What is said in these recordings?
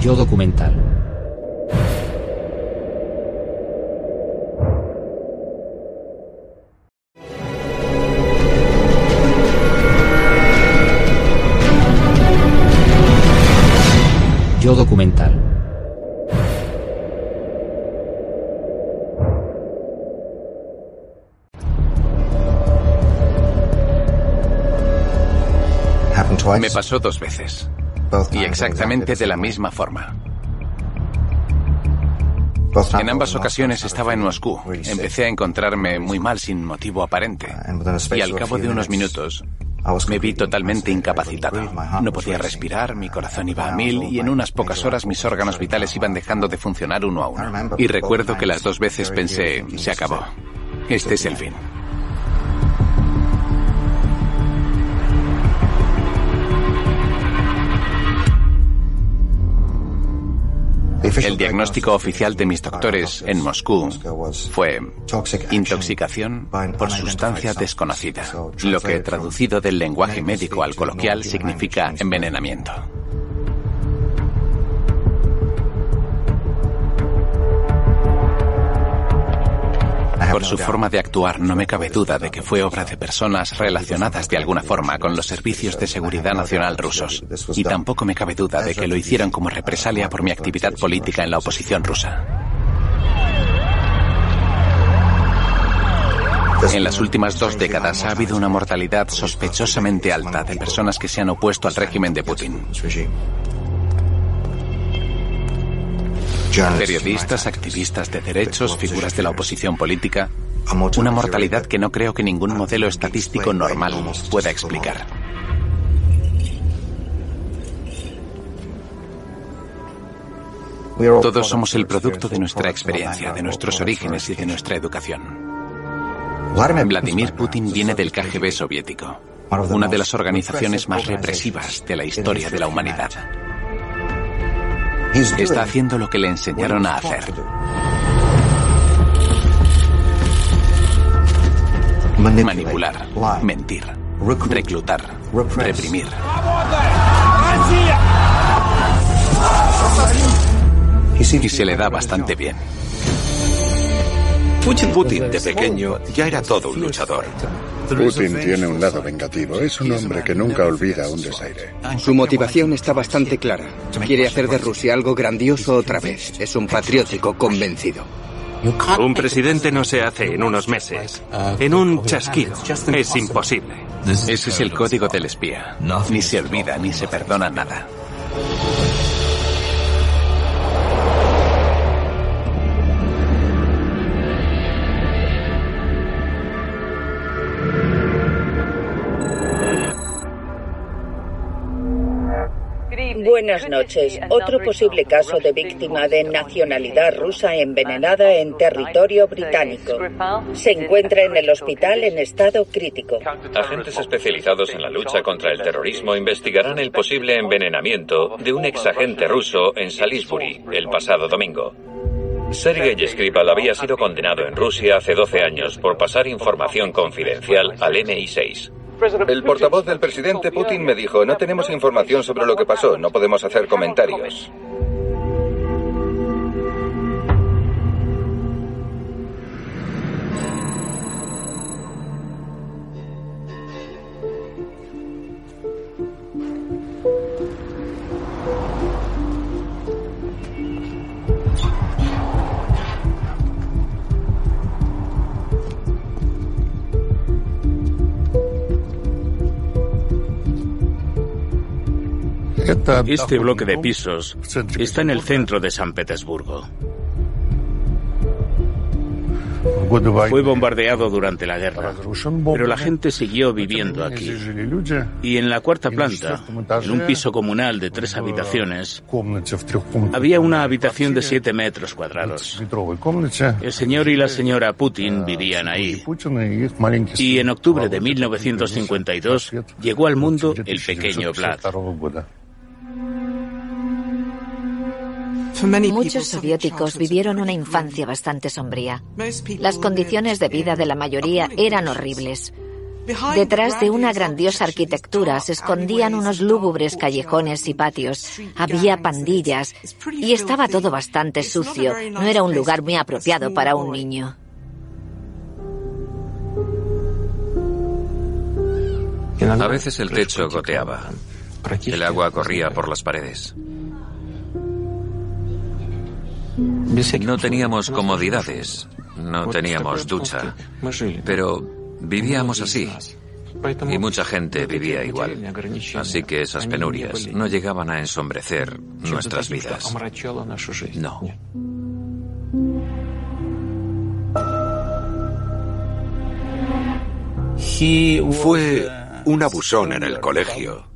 Yo documental. Yo documental. Me pasó dos veces. Y exactamente de la misma forma. En ambas ocasiones estaba en Moscú. Empecé a encontrarme muy mal sin motivo aparente. Y al cabo de unos minutos me vi totalmente incapacitado. No podía respirar, mi corazón iba a mil y en unas pocas horas mis órganos vitales iban dejando de funcionar uno a uno. Y recuerdo que las dos veces pensé, se acabó. Este es el fin. El diagnóstico oficial de mis doctores en Moscú fue intoxicación por sustancia desconocida, lo que traducido del lenguaje médico al coloquial significa envenenamiento. Por su forma de actuar no me cabe duda de que fue obra de personas relacionadas de alguna forma con los servicios de seguridad nacional rusos. Y tampoco me cabe duda de que lo hicieron como represalia por mi actividad política en la oposición rusa. En las últimas dos décadas ha habido una mortalidad sospechosamente alta de personas que se han opuesto al régimen de Putin. Periodistas, activistas de derechos, figuras de la oposición política. Una mortalidad que no creo que ningún modelo estadístico normal pueda explicar. Todos somos el producto de nuestra experiencia, de nuestros orígenes y de nuestra educación. Vladimir Putin viene del KGB soviético, una de las organizaciones más represivas de la historia de la humanidad. Está haciendo lo que le enseñaron a hacer. Manipular, mentir, reclutar, reprimir. Y se le da bastante bien. Putin de pequeño ya era todo un luchador. Putin tiene un lado vengativo. Es un hombre que nunca olvida un desaire. Su motivación está bastante clara. Quiere hacer de Rusia algo grandioso otra vez. Es un patriótico convencido. Un presidente no se hace en unos meses, en un chasquido. Es imposible. Ese es el código del espía. Ni se olvida ni se perdona nada. Buenas noches. Otro posible caso de víctima de nacionalidad rusa envenenada en territorio británico. Se encuentra en el hospital en estado crítico. Agentes especializados en la lucha contra el terrorismo investigarán el posible envenenamiento de un exagente ruso en Salisbury el pasado domingo. Sergei Skripal había sido condenado en Rusia hace 12 años por pasar información confidencial al MI6. El portavoz del presidente Putin me dijo, no tenemos información sobre lo que pasó, no podemos hacer comentarios. Este bloque de pisos está en el centro de San Petersburgo. Fue bombardeado durante la guerra, pero la gente siguió viviendo aquí. Y en la cuarta planta, en un piso comunal de tres habitaciones, había una habitación de siete metros cuadrados. El señor y la señora Putin vivían ahí. Y en octubre de 1952 llegó al mundo el pequeño Vlad. Muchos soviéticos vivieron una infancia bastante sombría. Las condiciones de vida de la mayoría eran horribles. Detrás de una grandiosa arquitectura se escondían unos lúgubres callejones y patios. Había pandillas y estaba todo bastante sucio. No era un lugar muy apropiado para un niño. A veces el techo goteaba. El agua corría por las paredes. No teníamos comodidades, no teníamos ducha, pero vivíamos así. Y mucha gente vivía igual. Así que esas penurias no llegaban a ensombrecer nuestras vidas. No. Fue un abusón en el colegio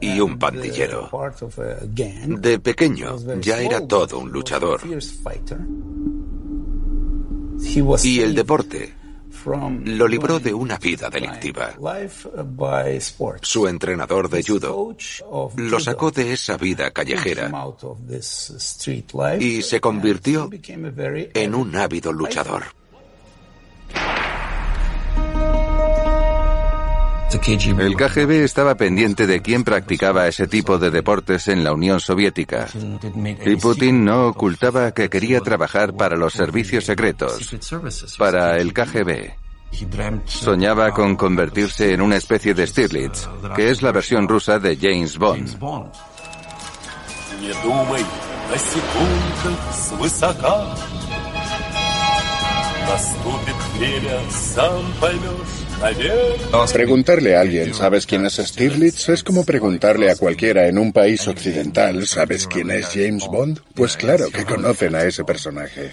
y un pandillero. De pequeño ya era todo un luchador. Y el deporte lo libró de una vida delictiva. Su entrenador de judo lo sacó de esa vida callejera y se convirtió en un ávido luchador. El KGB estaba pendiente de quién practicaba ese tipo de deportes en la Unión Soviética. Y Putin no ocultaba que quería trabajar para los servicios secretos, para el KGB. Soñaba con convertirse en una especie de Stirlitz, que es la versión rusa de James Bond. Preguntarle a alguien, ¿sabes quién es Stirlitz? Es como preguntarle a cualquiera en un país occidental, ¿sabes quién es James Bond? Pues claro que conocen a ese personaje.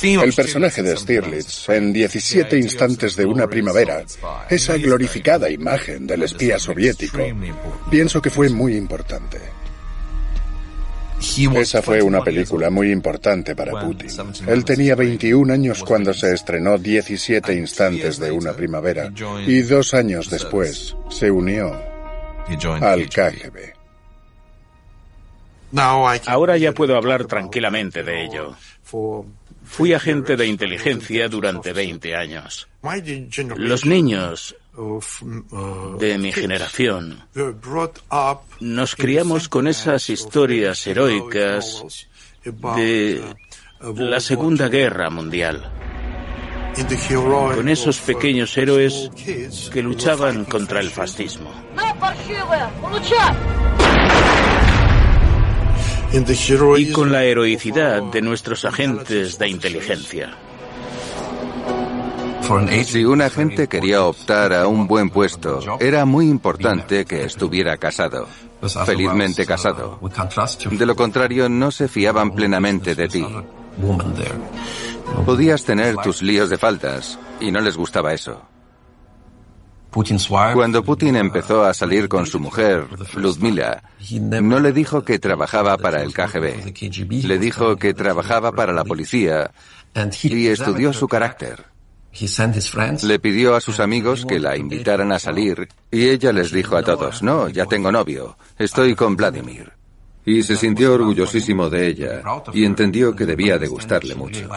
El personaje de Stirlitz, en 17 instantes de una primavera, esa glorificada imagen del espía soviético, pienso que fue muy importante. Esa fue una película muy importante para Putin. Él tenía 21 años cuando se estrenó 17 instantes de una primavera y dos años después se unió al KGB. Ahora ya puedo hablar tranquilamente de ello. Fui agente de inteligencia durante 20 años. Los niños de mi generación nos criamos con esas historias heroicas de la Segunda Guerra Mundial. Con esos pequeños héroes que luchaban contra el fascismo. Y con la heroicidad de nuestros agentes de inteligencia. Si un agente quería optar a un buen puesto, era muy importante que estuviera casado, felizmente casado. De lo contrario, no se fiaban plenamente de ti. Podías tener tus líos de faltas, y no les gustaba eso. Cuando Putin empezó a salir con su mujer, Ludmila, no le dijo que trabajaba para el KGB. Le dijo que trabajaba para la policía y estudió su carácter. Le pidió a sus amigos que la invitaran a salir y ella les dijo a todos, no, ya tengo novio, estoy con Vladimir. Y se sintió orgullosísimo de ella y entendió que debía de gustarle mucho.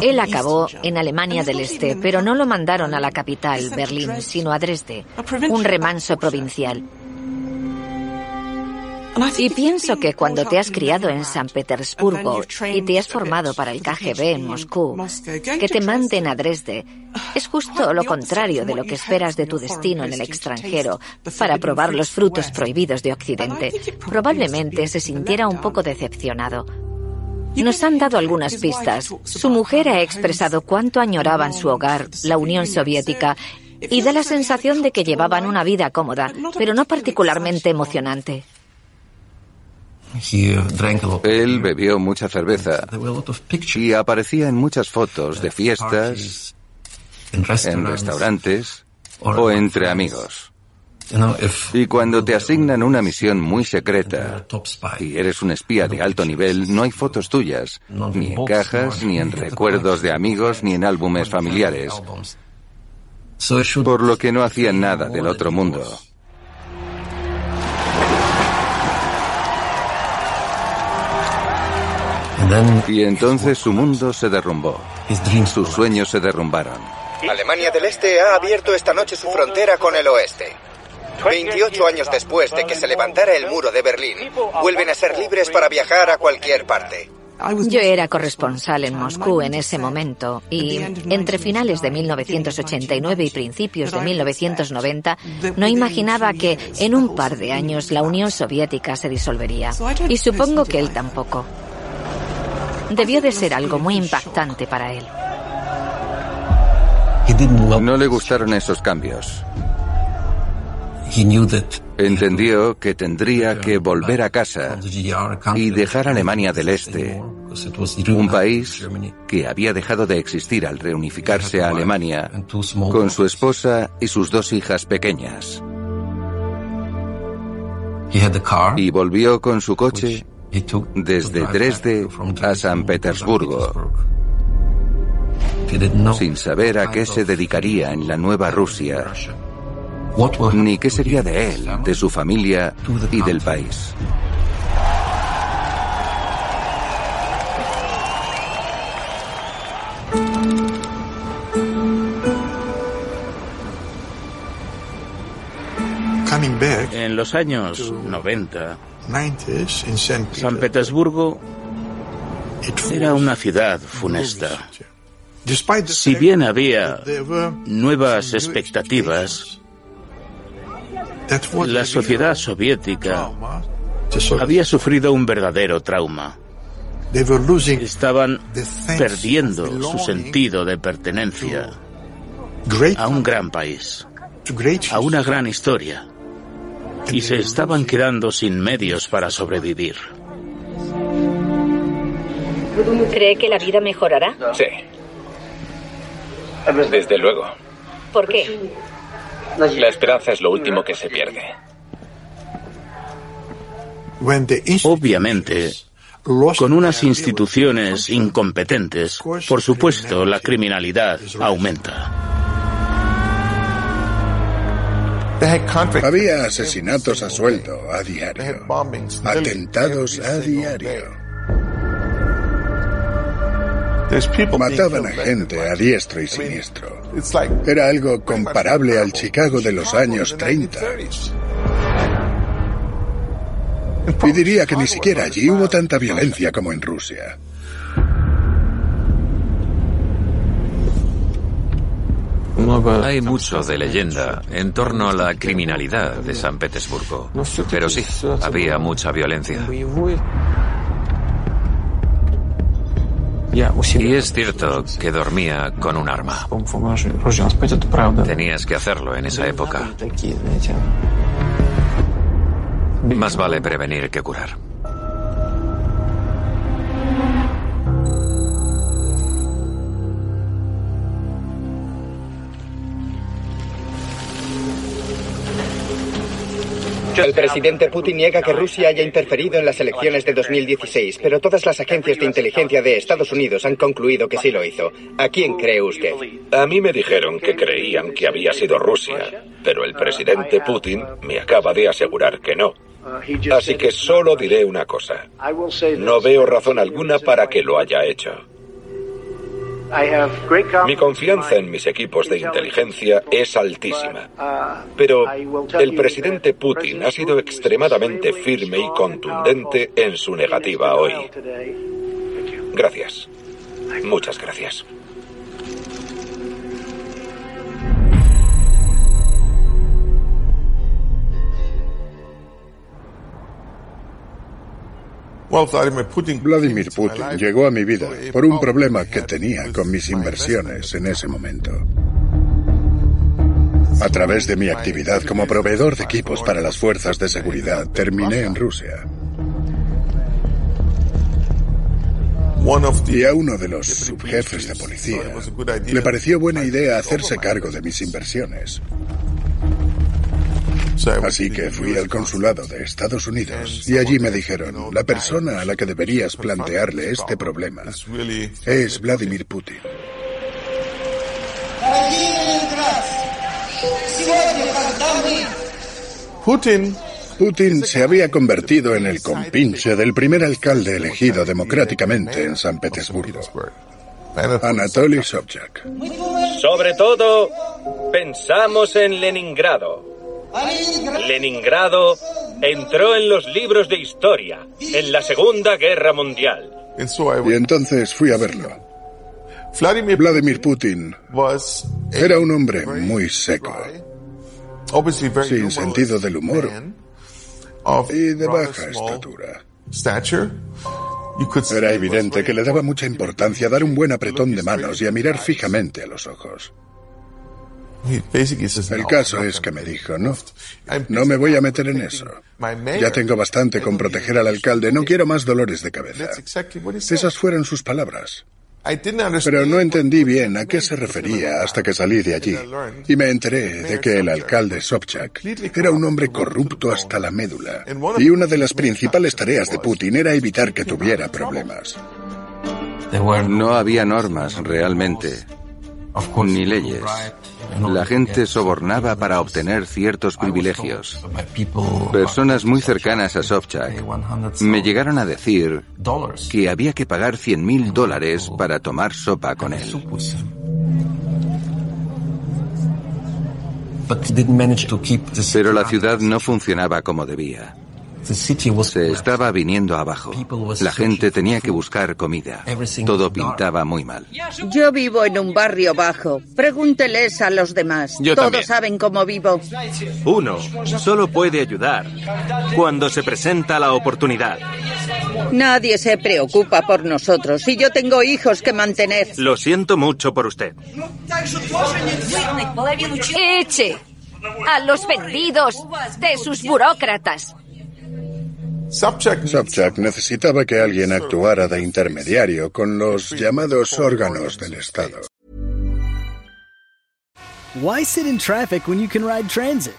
Él acabó en Alemania del Este, pero no lo mandaron a la capital, Berlín, sino a Dresde, un remanso provincial. Y pienso que cuando te has criado en San Petersburgo y te has formado para el KGB en Moscú, que te manden a Dresde, es justo lo contrario de lo que esperas de tu destino en el extranjero para probar los frutos prohibidos de Occidente. Probablemente se sintiera un poco decepcionado. Nos han dado algunas pistas. Su mujer ha expresado cuánto añoraban su hogar, la Unión Soviética, y da la sensación de que llevaban una vida cómoda, pero no particularmente emocionante. Él bebió mucha cerveza y aparecía en muchas fotos de fiestas, en restaurantes o entre amigos. Y cuando te asignan una misión muy secreta y eres un espía de alto nivel, no hay fotos tuyas, ni en cajas, ni en recuerdos de amigos, ni en álbumes familiares. Por lo que no hacían nada del otro mundo. Y entonces su mundo se derrumbó. Sus sueños se derrumbaron. Alemania del Este ha abierto esta noche su frontera con el oeste. 28 años después de que se levantara el muro de Berlín, vuelven a ser libres para viajar a cualquier parte. Yo era corresponsal en Moscú en ese momento y entre finales de 1989 y principios de 1990 no imaginaba que en un par de años la Unión Soviética se disolvería. Y supongo que él tampoco. Debió de ser algo muy impactante para él. No le gustaron esos cambios. Entendió que tendría que volver a casa y dejar Alemania del Este, un país que había dejado de existir al reunificarse a Alemania con su esposa y sus dos hijas pequeñas. Y volvió con su coche desde Dresde a San Petersburgo, sin saber a qué se dedicaría en la nueva Rusia ni qué sería de él, de su familia y del país. En los años 90, San Petersburgo era una ciudad funesta. Si bien había nuevas expectativas, la sociedad soviética había sufrido un verdadero trauma. Estaban perdiendo su sentido de pertenencia a un gran país, a una gran historia, y se estaban quedando sin medios para sobrevivir. ¿Cree que la vida mejorará? Sí. Desde luego. ¿Por qué? La esperanza es lo último que se pierde. Obviamente, con unas instituciones incompetentes, por supuesto, la criminalidad aumenta. Había asesinatos a sueldo a diario, atentados a diario. Mataban a gente a diestro y siniestro. Era algo comparable al Chicago de los años 30. Y diría que ni siquiera allí hubo tanta violencia como en Rusia. Hay mucho de leyenda en torno a la criminalidad de San Petersburgo, pero sí, había mucha violencia. Y es cierto que dormía con un arma. Tenías que hacerlo en esa época. Más vale prevenir que curar. El presidente Putin niega que Rusia haya interferido en las elecciones de 2016, pero todas las agencias de inteligencia de Estados Unidos han concluido que sí lo hizo. ¿A quién cree usted? A mí me dijeron que creían que había sido Rusia, pero el presidente Putin me acaba de asegurar que no. Así que solo diré una cosa. No veo razón alguna para que lo haya hecho. Mi confianza en mis equipos de inteligencia es altísima. Pero el presidente Putin ha sido extremadamente firme y contundente en su negativa hoy. Gracias. Muchas gracias. Vladimir Putin llegó a mi vida por un problema que tenía con mis inversiones en ese momento. A través de mi actividad como proveedor de equipos para las fuerzas de seguridad, terminé en Rusia. Y a uno de los subjefes de policía le pareció buena idea hacerse cargo de mis inversiones. Así que fui al consulado de Estados Unidos y allí me dijeron, la persona a la que deberías plantearle este problema es Vladimir Putin. Putin Putin se había convertido en el compinche del primer alcalde elegido democráticamente en San Petersburgo, Anatoly Sobchak. Sobre todo, pensamos en Leningrado. Leningrado entró en los libros de historia en la Segunda Guerra Mundial. Y entonces fui a verlo. Vladimir Putin era un hombre muy seco, sin sentido del humor y de baja estatura. Era evidente que le daba mucha importancia a dar un buen apretón de manos y a mirar fijamente a los ojos. El caso es que me dijo, no, no me voy a meter en eso. Ya tengo bastante con proteger al alcalde, no quiero más dolores de cabeza. Esas fueron sus palabras. Pero no entendí bien a qué se refería hasta que salí de allí y me enteré de que el alcalde Sobchak era un hombre corrupto hasta la médula y una de las principales tareas de Putin era evitar que tuviera problemas. No había normas realmente, ni leyes. La gente sobornaba para obtener ciertos privilegios. Personas muy cercanas a Sobchak me llegaron a decir que había que pagar 100.000 dólares para tomar sopa con él. Pero la ciudad no funcionaba como debía. Se estaba viniendo abajo. La gente tenía que buscar comida. Todo pintaba muy mal. Yo vivo en un barrio bajo. Pregúnteles a los demás. Todos saben cómo vivo. Uno solo puede ayudar cuando se presenta la oportunidad. Nadie se preocupa por nosotros y yo tengo hijos que mantener. Lo siento mucho por usted. Eche a los vendidos de sus burócratas. Sobchak necesitaba que alguien actuara de intermediario con los llamados órganos del Estado. Why sit in traffic when you can ride transit?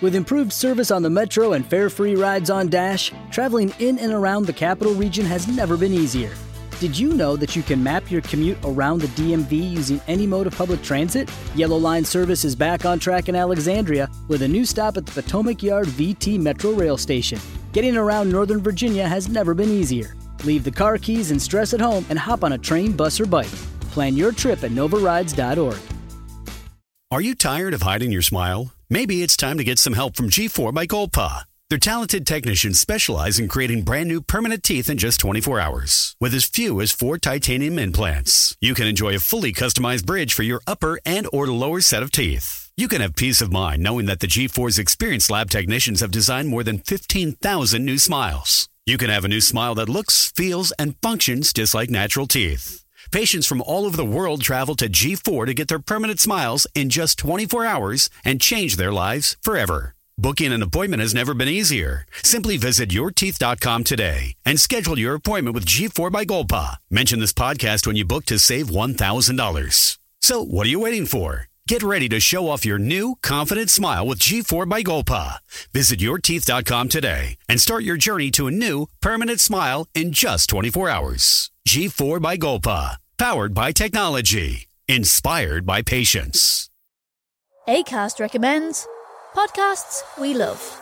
With improved service on the Metro and fare-free rides on Dash, traveling in and around the capital region has never been easier. Did you know that you can map your commute around the DMV using any mode of public transit? Yellow Line service is back on track in Alexandria with a new stop at the Potomac Yard VT Metro Rail Station. Getting around Northern Virginia has never been easier. Leave the car keys and stress at home and hop on a train, bus, or bike. Plan your trip at novarides.org. Are you tired of hiding your smile? Maybe it's time to get some help from G4 by Golpa. Their talented technicians specialize in creating brand new permanent teeth in just 24 hours. With as few as four titanium implants, you can enjoy a fully customized bridge for your upper and or lower set of teeth. You can have peace of mind knowing that the G4's experienced lab technicians have designed more than 15,000 new smiles. You can have a new smile that looks, feels, and functions just like natural teeth. Patients from all over the world travel to G4 to get their permanent smiles in just 24 hours and change their lives forever. Booking an appointment has never been easier. Simply visit yourteeth.com today and schedule your appointment with G4 by Golpa. Mention this podcast when you book to save $1,000. So, what are you waiting for? Get ready to show off your new, confident smile with G4 by Golpa. Visit yourteeth.com today and start your journey to a new, permanent smile in just 24 hours. G4 by Golpa. Powered by technology. Inspired by patience. ACAST recommends podcasts we love.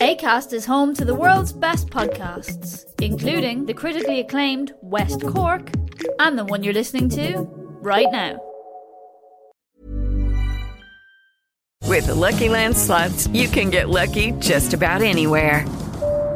ACAST is home to the world's best podcasts, including the critically acclaimed West Cork and the one you're listening to right now. With the Lucky Land slots, you can get lucky just about anywhere.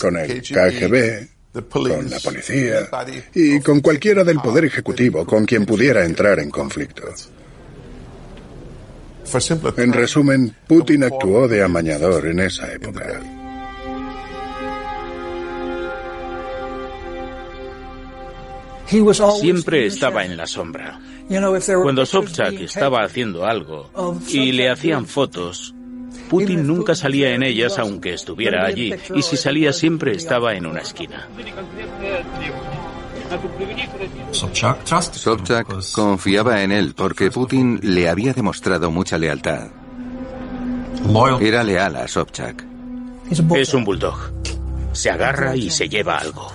Con el KGB, con la policía y con cualquiera del poder ejecutivo con quien pudiera entrar en conflicto. En resumen, Putin actuó de amañador en esa época. Siempre estaba en la sombra. Cuando Sobchak estaba haciendo algo y le hacían fotos, Putin nunca salía en ellas aunque estuviera allí, y si salía siempre estaba en una esquina. Sobchak confiaba en él porque Putin le había demostrado mucha lealtad. Era leal a Sobchak. Es un bulldog. Se agarra y se lleva algo.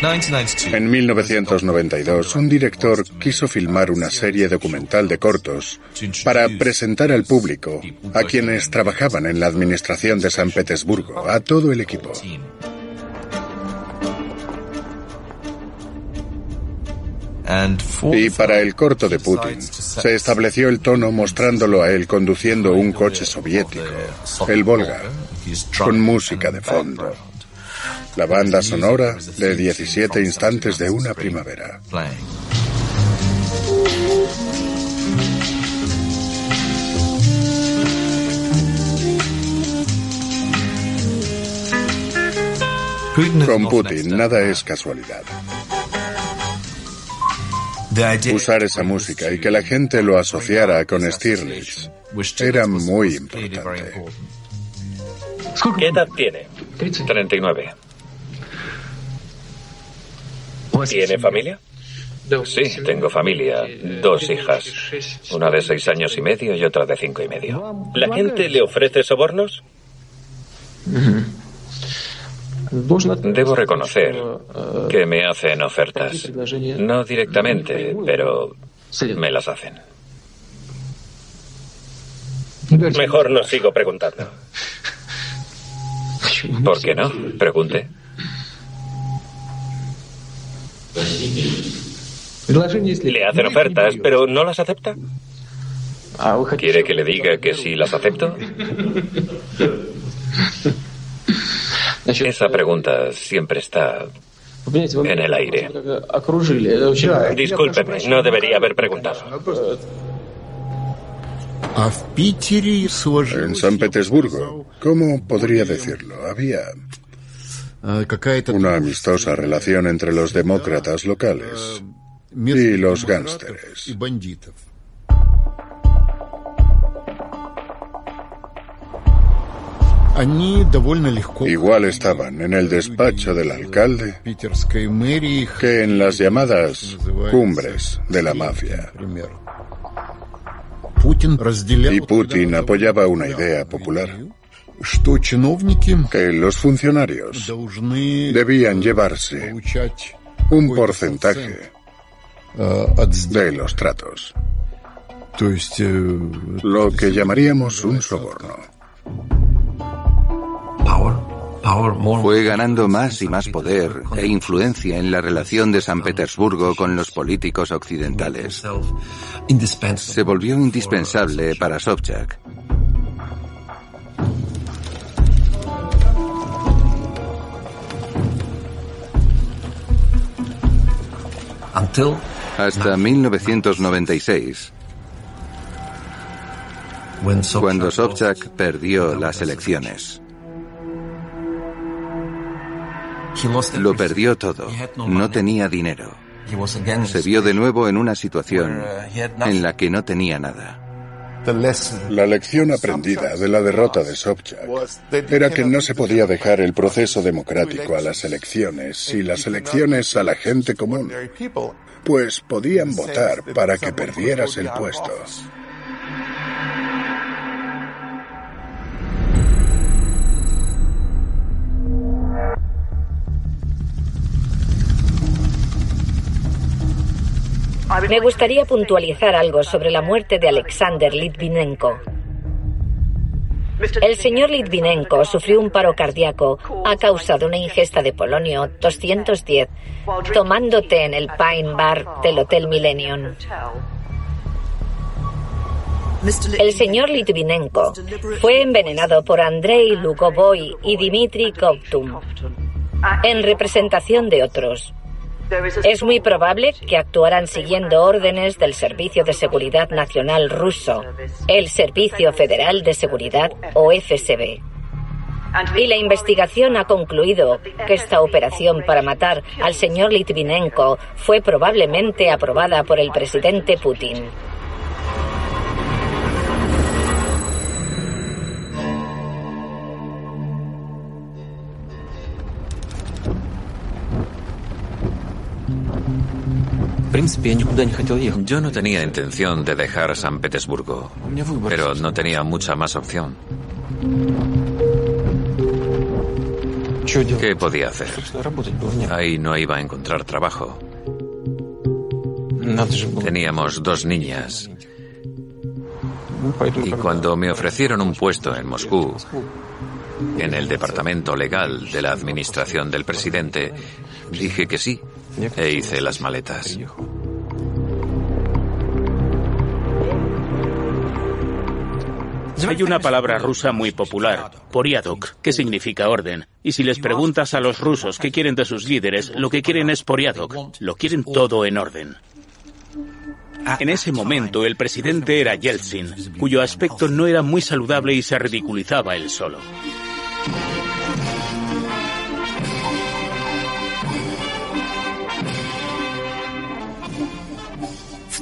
En 1992, un director quiso filmar una serie documental de cortos para presentar al público, a quienes trabajaban en la administración de San Petersburgo, a todo el equipo. Y para el corto de Putin, se estableció el tono mostrándolo a él conduciendo un coche soviético, el Volga, con música de fondo. La banda sonora de 17 instantes de una primavera. Con Putin nada es casualidad. Usar esa música y que la gente lo asociara con Stirlitz era muy importante. ¿Qué edad tiene? 39. ¿Tiene familia? Sí, tengo familia. Dos hijas. Una de seis años y medio y otra de cinco y medio. ¿La gente le ofrece sobornos? Debo reconocer que me hacen ofertas. No directamente, pero me las hacen. Mejor no sigo preguntando. ¿Por qué no? Pregunte. Le hacen ofertas, pero no las acepta. ¿Quiere que le diga que sí las acepto? Esa pregunta siempre está en el aire. Discúlpeme, no debería haber preguntado. En San Petersburgo, ¿cómo podría decirlo? Había una amistosa relación entre los demócratas locales y los gánsteres. Igual estaban en el despacho del alcalde que en las llamadas cumbres de la mafia. Y Putin apoyaba una idea popular que los funcionarios debían llevarse un porcentaje de los tratos. Lo que llamaríamos un soborno. Fue ganando más y más poder e influencia en la relación de San Petersburgo con los políticos occidentales. Se volvió indispensable para Sobchak. Hasta 1996. cuando Sobchak perdió las elecciones. Lo perdió todo. No tenía dinero. Se vio de nuevo en una situación en la que no tenía nada. La lección aprendida de la derrota de Sobchak era que no se podía dejar el proceso democrático a las elecciones y las elecciones a la gente común, pues podían votar para que perdieras el puesto. Me gustaría puntualizar algo sobre la muerte de Alexander Litvinenko. El señor Litvinenko sufrió un paro cardíaco a causa de una ingesta de polonio 210 tomando té en el Pine Bar del Hotel Millennium. El señor Litvinenko fue envenenado por Andrei Lugovoy y Dmitry Kovtum en representación de otros. Es muy probable que actuaran siguiendo órdenes del Servicio de Seguridad Nacional ruso, el Servicio Federal de Seguridad o FSB. Y la investigación ha concluido que esta operación para matar al señor Litvinenko fue probablemente aprobada por el presidente Putin. Yo no tenía intención de dejar San Petersburgo, pero no tenía mucha más opción. ¿Qué podía hacer? Ahí no iba a encontrar trabajo. Teníamos dos niñas. Y cuando me ofrecieron un puesto en Moscú, en el departamento legal de la administración del presidente, dije que sí e hice las maletas. Hay una palabra rusa muy popular, poriadok, que significa orden. Y si les preguntas a los rusos qué quieren de sus líderes, lo que quieren es poriadok, lo quieren todo en orden. En ese momento el presidente era Yeltsin, cuyo aspecto no era muy saludable y se ridiculizaba él solo.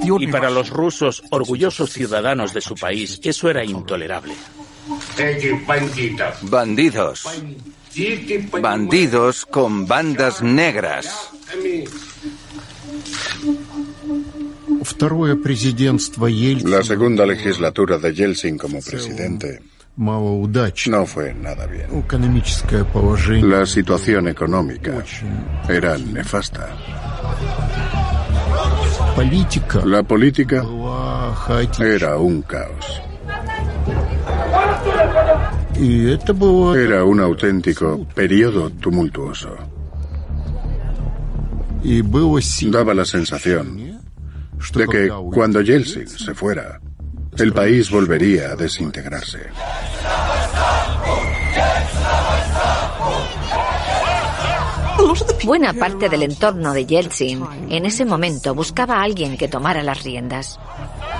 Y para los rusos, orgullosos ciudadanos de su país, eso era intolerable. Bandidos. Bandidos con bandas negras. La segunda legislatura de Yeltsin como presidente no fue nada bien. La situación económica era nefasta. La política era un caos. Era un auténtico periodo tumultuoso. Daba la sensación de que cuando Yeltsin se fuera, el país volvería a desintegrarse. Buena parte del entorno de Yeltsin en ese momento buscaba a alguien que tomara las riendas.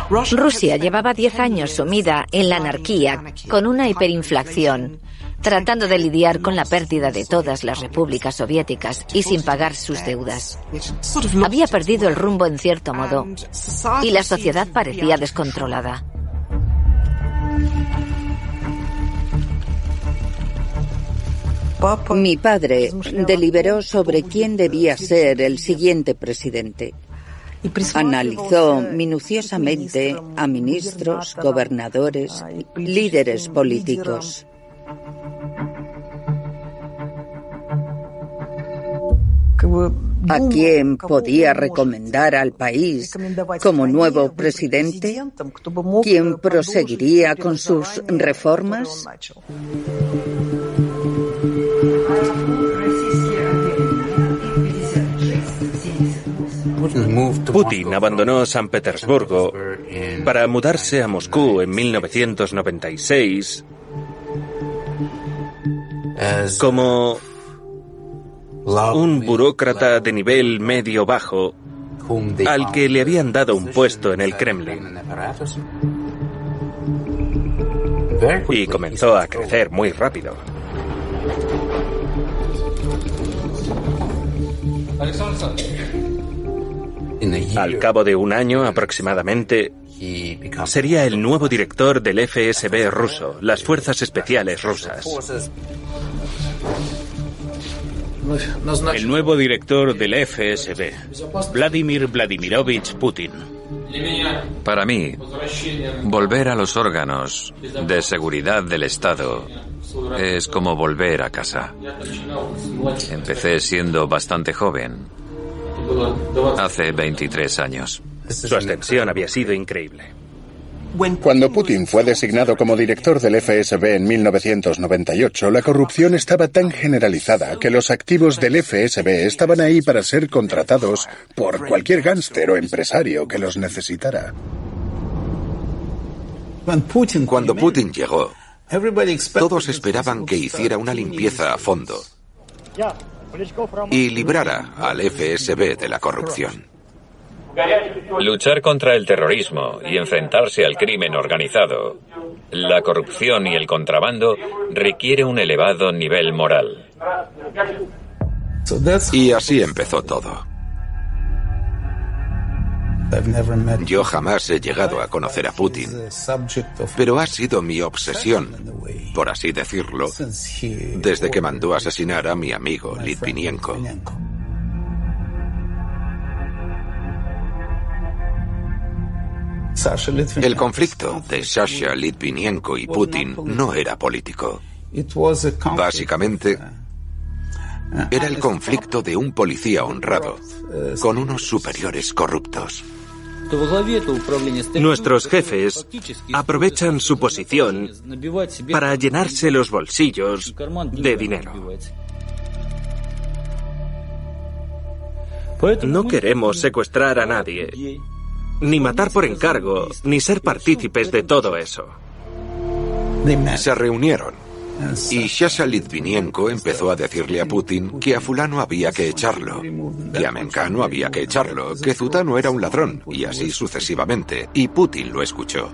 Rusia llevaba 10 años sumida en la anarquía, con una hiperinflación, tratando de lidiar con la pérdida de todas las repúblicas soviéticas y sin pagar sus deudas. Había perdido el rumbo en cierto modo y la sociedad parecía descontrolada. Mi padre deliberó sobre quién debía ser el siguiente presidente. Analizó minuciosamente a ministros, gobernadores, líderes políticos. ¿A quién podía recomendar al país como nuevo presidente? ¿Quién proseguiría con sus reformas? Putin abandonó San Petersburgo para mudarse a Moscú en 1996 como un burócrata de nivel medio-bajo al que le habían dado un puesto en el Kremlin. y comenzó a crecer muy rápido. Al cabo de un año aproximadamente, sería el nuevo director del FSB ruso, las Fuerzas Especiales Rusas. El nuevo director del FSB, Vladimir Vladimirovich Putin. Para mí, volver a los órganos de seguridad del Estado es como volver a casa. Empecé siendo bastante joven, hace 23 años. Su ascensión había sido increíble. Cuando Putin fue designado como director del FSB en 1998, la corrupción estaba tan generalizada que los activos del FSB estaban ahí para ser contratados por cualquier gánster o empresario que los necesitara. Cuando Putin llegó, todos esperaban que hiciera una limpieza a fondo y librara al FSB de la corrupción. Luchar contra el terrorismo y enfrentarse al crimen organizado, la corrupción y el contrabando requiere un elevado nivel moral. Y así empezó todo. Yo jamás he llegado a conocer a Putin, pero ha sido mi obsesión, por así decirlo, desde que mandó asesinar a mi amigo Litvinenko. El conflicto de Sasha Litvinenko y Putin no era político. Básicamente, era el conflicto de un policía honrado con unos superiores corruptos. Nuestros jefes aprovechan su posición para llenarse los bolsillos de dinero. No queremos secuestrar a nadie ni matar por encargo, ni ser partícipes de todo eso. Se reunieron. Y Shasha Litvinienko empezó a decirle a Putin que a fulano había que echarlo, que a Mencano había que echarlo, que Zutano era un ladrón, y así sucesivamente, y Putin lo escuchó.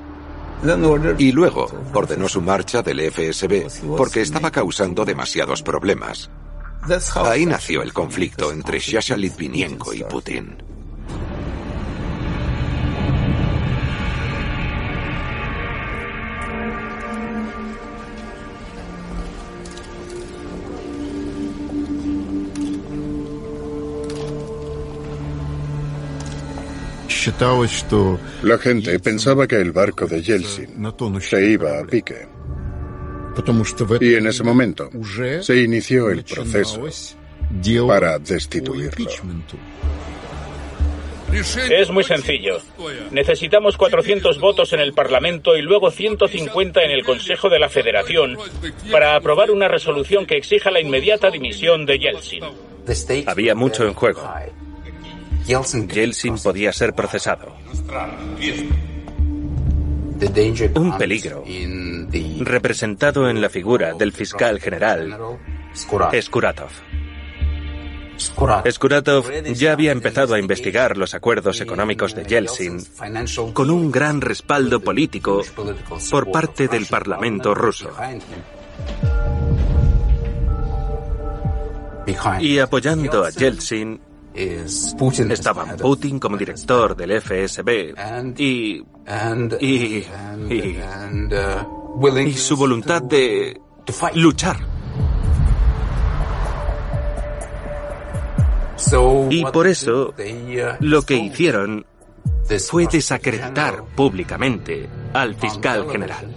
Y luego ordenó su marcha del FSB porque estaba causando demasiados problemas. Ahí nació el conflicto entre Shasha Litvinienko y Putin. La gente pensaba que el barco de Yeltsin se iba a pique. Y en ese momento se inició el proceso para destituirlo. Es muy sencillo. Necesitamos 400 votos en el Parlamento y luego 150 en el Consejo de la Federación para aprobar una resolución que exija la inmediata dimisión de Yeltsin. Había mucho en juego. Yeltsin podía ser procesado. Un peligro. representado en la figura del fiscal general Skuratov. Skuratov ya había empezado a investigar los acuerdos económicos de Yeltsin con un gran respaldo político por parte del Parlamento ruso. Y apoyando a Yeltsin, Estaban Putin como director del FSB y, y, y, y su voluntad de luchar. Y por eso lo que hicieron fue desacreditar públicamente al fiscal general.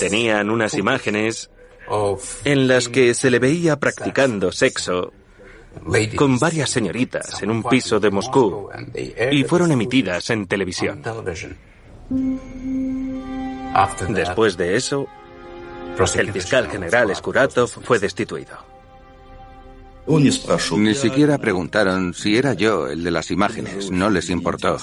Tenían unas imágenes en las que se le veía practicando sexo con varias señoritas en un piso de Moscú y fueron emitidas en televisión. Después de eso, el fiscal general Skuratov fue destituido. Ni siquiera preguntaron si era yo el de las imágenes, no les importó.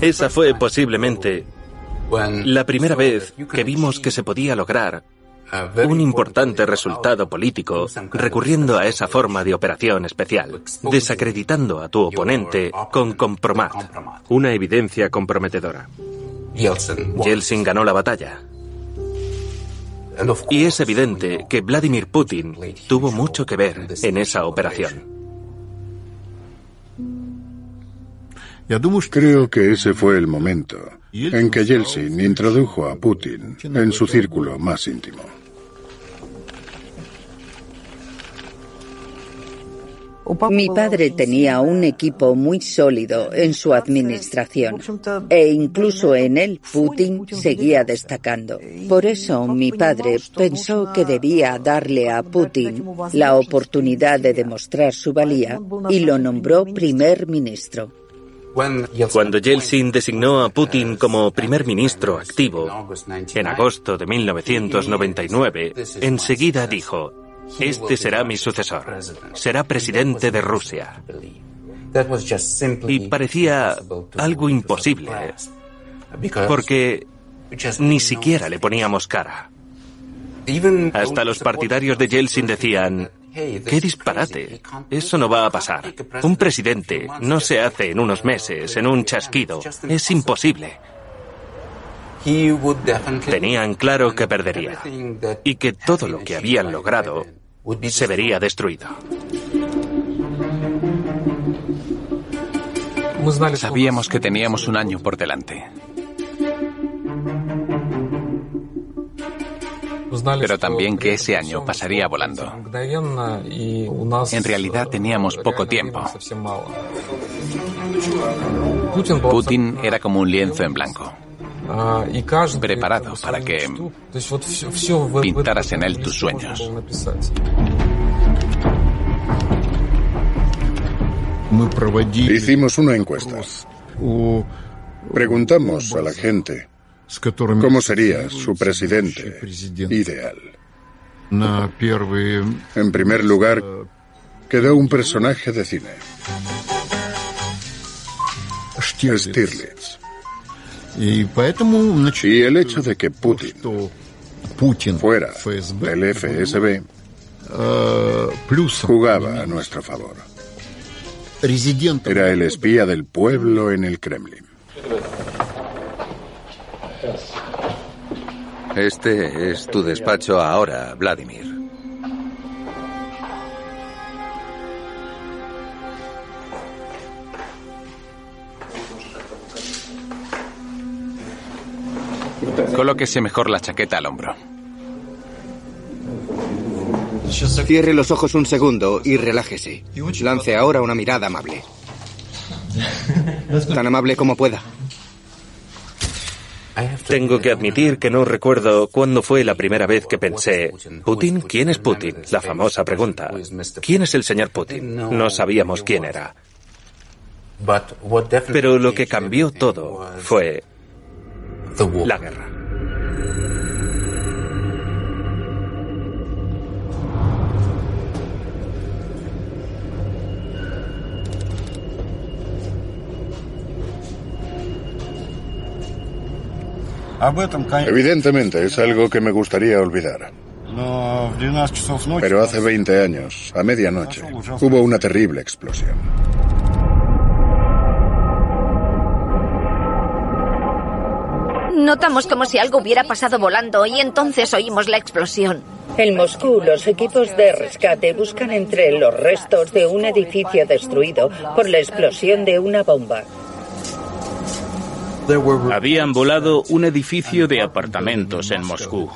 Esa fue posiblemente la primera vez que vimos que se podía lograr un importante resultado político recurriendo a esa forma de operación especial, desacreditando a tu oponente con compromat, una evidencia comprometedora. Yeltsin ganó la batalla. Y es evidente que Vladimir Putin tuvo mucho que ver en esa operación. Creo que ese fue el momento en que Yeltsin introdujo a Putin en su círculo más íntimo. Mi padre tenía un equipo muy sólido en su administración e incluso en él Putin seguía destacando. Por eso mi padre pensó que debía darle a Putin la oportunidad de demostrar su valía y lo nombró primer ministro. Cuando Yeltsin designó a Putin como primer ministro activo en agosto de 1999, enseguida dijo, este será mi sucesor. Será presidente de Rusia. Y parecía algo imposible, porque ni siquiera le poníamos cara. Hasta los partidarios de Yeltsin decían, ¡qué disparate! Eso no va a pasar. Un presidente no se hace en unos meses, en un chasquido. Es imposible. Tenían claro que perdería y que todo lo que habían logrado se vería destruido. Sabíamos que teníamos un año por delante. Pero también que ese año pasaría volando. En realidad teníamos poco tiempo. Putin era como un lienzo en blanco preparado para que pintaras en él tus sueños. Hicimos una encuesta. Preguntamos a la gente cómo sería su presidente ideal. En primer lugar, quedó un personaje de cine. Stirlitz. Y el hecho de que Putin fuera del FSB jugaba a nuestro favor. Era el espía del pueblo en el Kremlin. Este es tu despacho ahora, Vladimir. Colóquese mejor la chaqueta al hombro. Cierre los ojos un segundo y relájese. Lance ahora una mirada amable. Tan amable como pueda. Tengo que admitir que no recuerdo cuándo fue la primera vez que pensé, ¿Putin? ¿Quién es Putin? La famosa pregunta. ¿Quién es el señor Putin? No sabíamos quién era. Pero lo que cambió todo fue la guerra. Evidentemente es algo que me gustaría olvidar. Pero hace 20 años, a medianoche, hubo una terrible explosión. Notamos como si algo hubiera pasado volando y entonces oímos la explosión. En Moscú, los equipos de rescate buscan entre los restos de un edificio destruido por la explosión de una bomba. Habían volado un edificio de apartamentos en Moscú.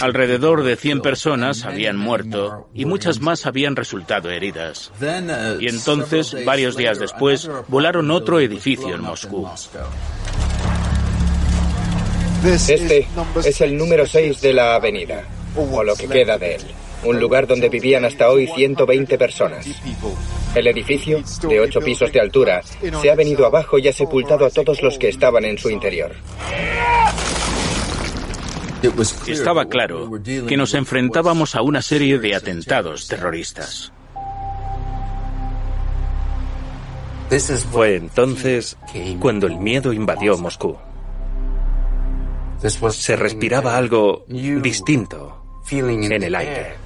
Alrededor de 100 personas habían muerto y muchas más habían resultado heridas. Y entonces, varios días después, volaron otro edificio en Moscú. Este es el número 6 de la avenida, o lo que queda de él. Un lugar donde vivían hasta hoy 120 personas. El edificio, de ocho pisos de altura, se ha venido abajo y ha sepultado a todos los que estaban en su interior. Estaba claro que nos enfrentábamos a una serie de atentados terroristas. Fue entonces cuando el miedo invadió Moscú. Se respiraba algo distinto en el aire.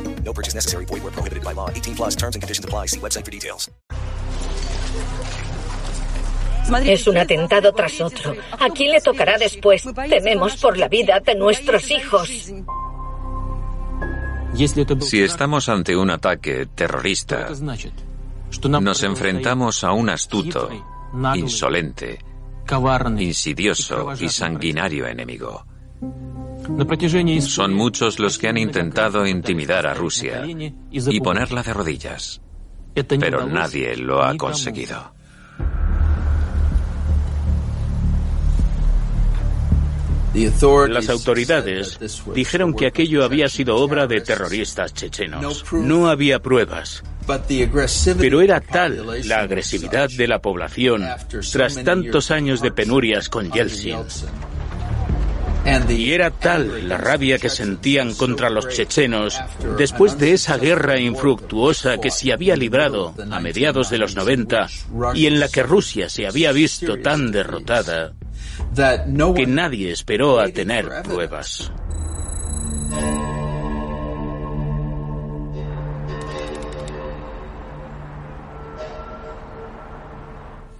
No purchase necessary. Void where prohibited by law. 18 plus terms and conditions apply. See website for details. Es un atentado tras otro. ¿A quién le tocará después? Tememos por la vida de nuestros hijos. Si estamos ante un ataque terrorista, nos enfrentamos a un astuto, insolente, insidioso y sanguinario enemigo. Son muchos los que han intentado intimidar a Rusia y ponerla de rodillas, pero nadie lo ha conseguido. Las autoridades dijeron que aquello había sido obra de terroristas chechenos. No había pruebas. Pero era tal la agresividad de la población tras tantos años de penurias con Yeltsin. Y era tal la rabia que sentían contra los chechenos después de esa guerra infructuosa que se había librado a mediados de los 90 y en la que Rusia se había visto tan derrotada que nadie esperó a tener pruebas.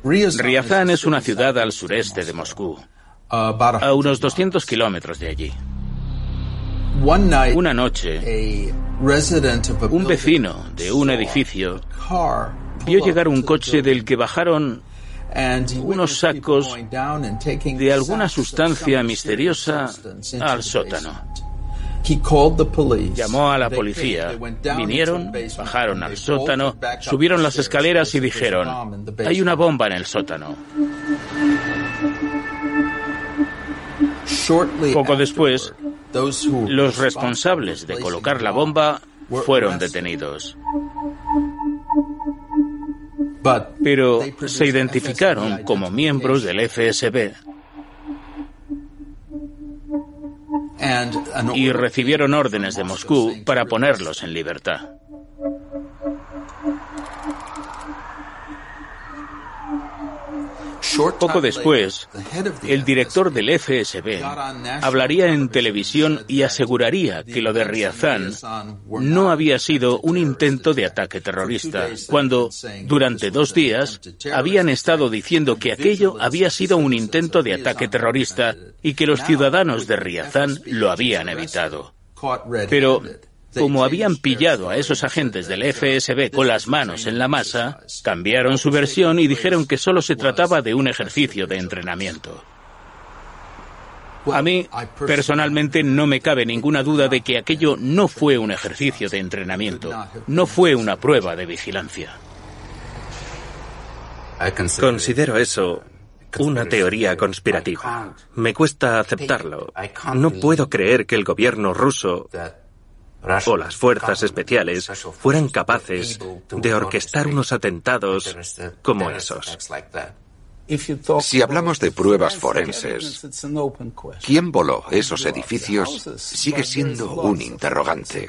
Riazán es una ciudad al sureste de Moscú, a unos 200 kilómetros de allí. Una noche, un vecino de un edificio vio llegar un coche del que bajaron unos sacos de alguna sustancia misteriosa al sótano. Llamó a la policía. Vinieron, bajaron al sótano, subieron las escaleras y dijeron, hay una bomba en el sótano. Poco después, los responsables de colocar la bomba fueron detenidos. Pero se identificaron como miembros del FSB y recibieron órdenes de Moscú para ponerlos en libertad. Poco después, el director del FSB hablaría en televisión y aseguraría que lo de Riazán no había sido un intento de ataque terrorista, cuando durante dos días habían estado diciendo que aquello había sido un intento de ataque terrorista y que los ciudadanos de Riazán lo habían evitado. Pero como habían pillado a esos agentes del FSB con las manos en la masa, cambiaron su versión y dijeron que solo se trataba de un ejercicio de entrenamiento. A mí, personalmente, no me cabe ninguna duda de que aquello no fue un ejercicio de entrenamiento, no fue una prueba de vigilancia. Considero eso una teoría conspirativa. Me cuesta aceptarlo. No puedo creer que el gobierno ruso o las fuerzas especiales fueran capaces de orquestar unos atentados como esos. Si hablamos de pruebas forenses, ¿quién voló esos edificios? Sigue siendo un interrogante.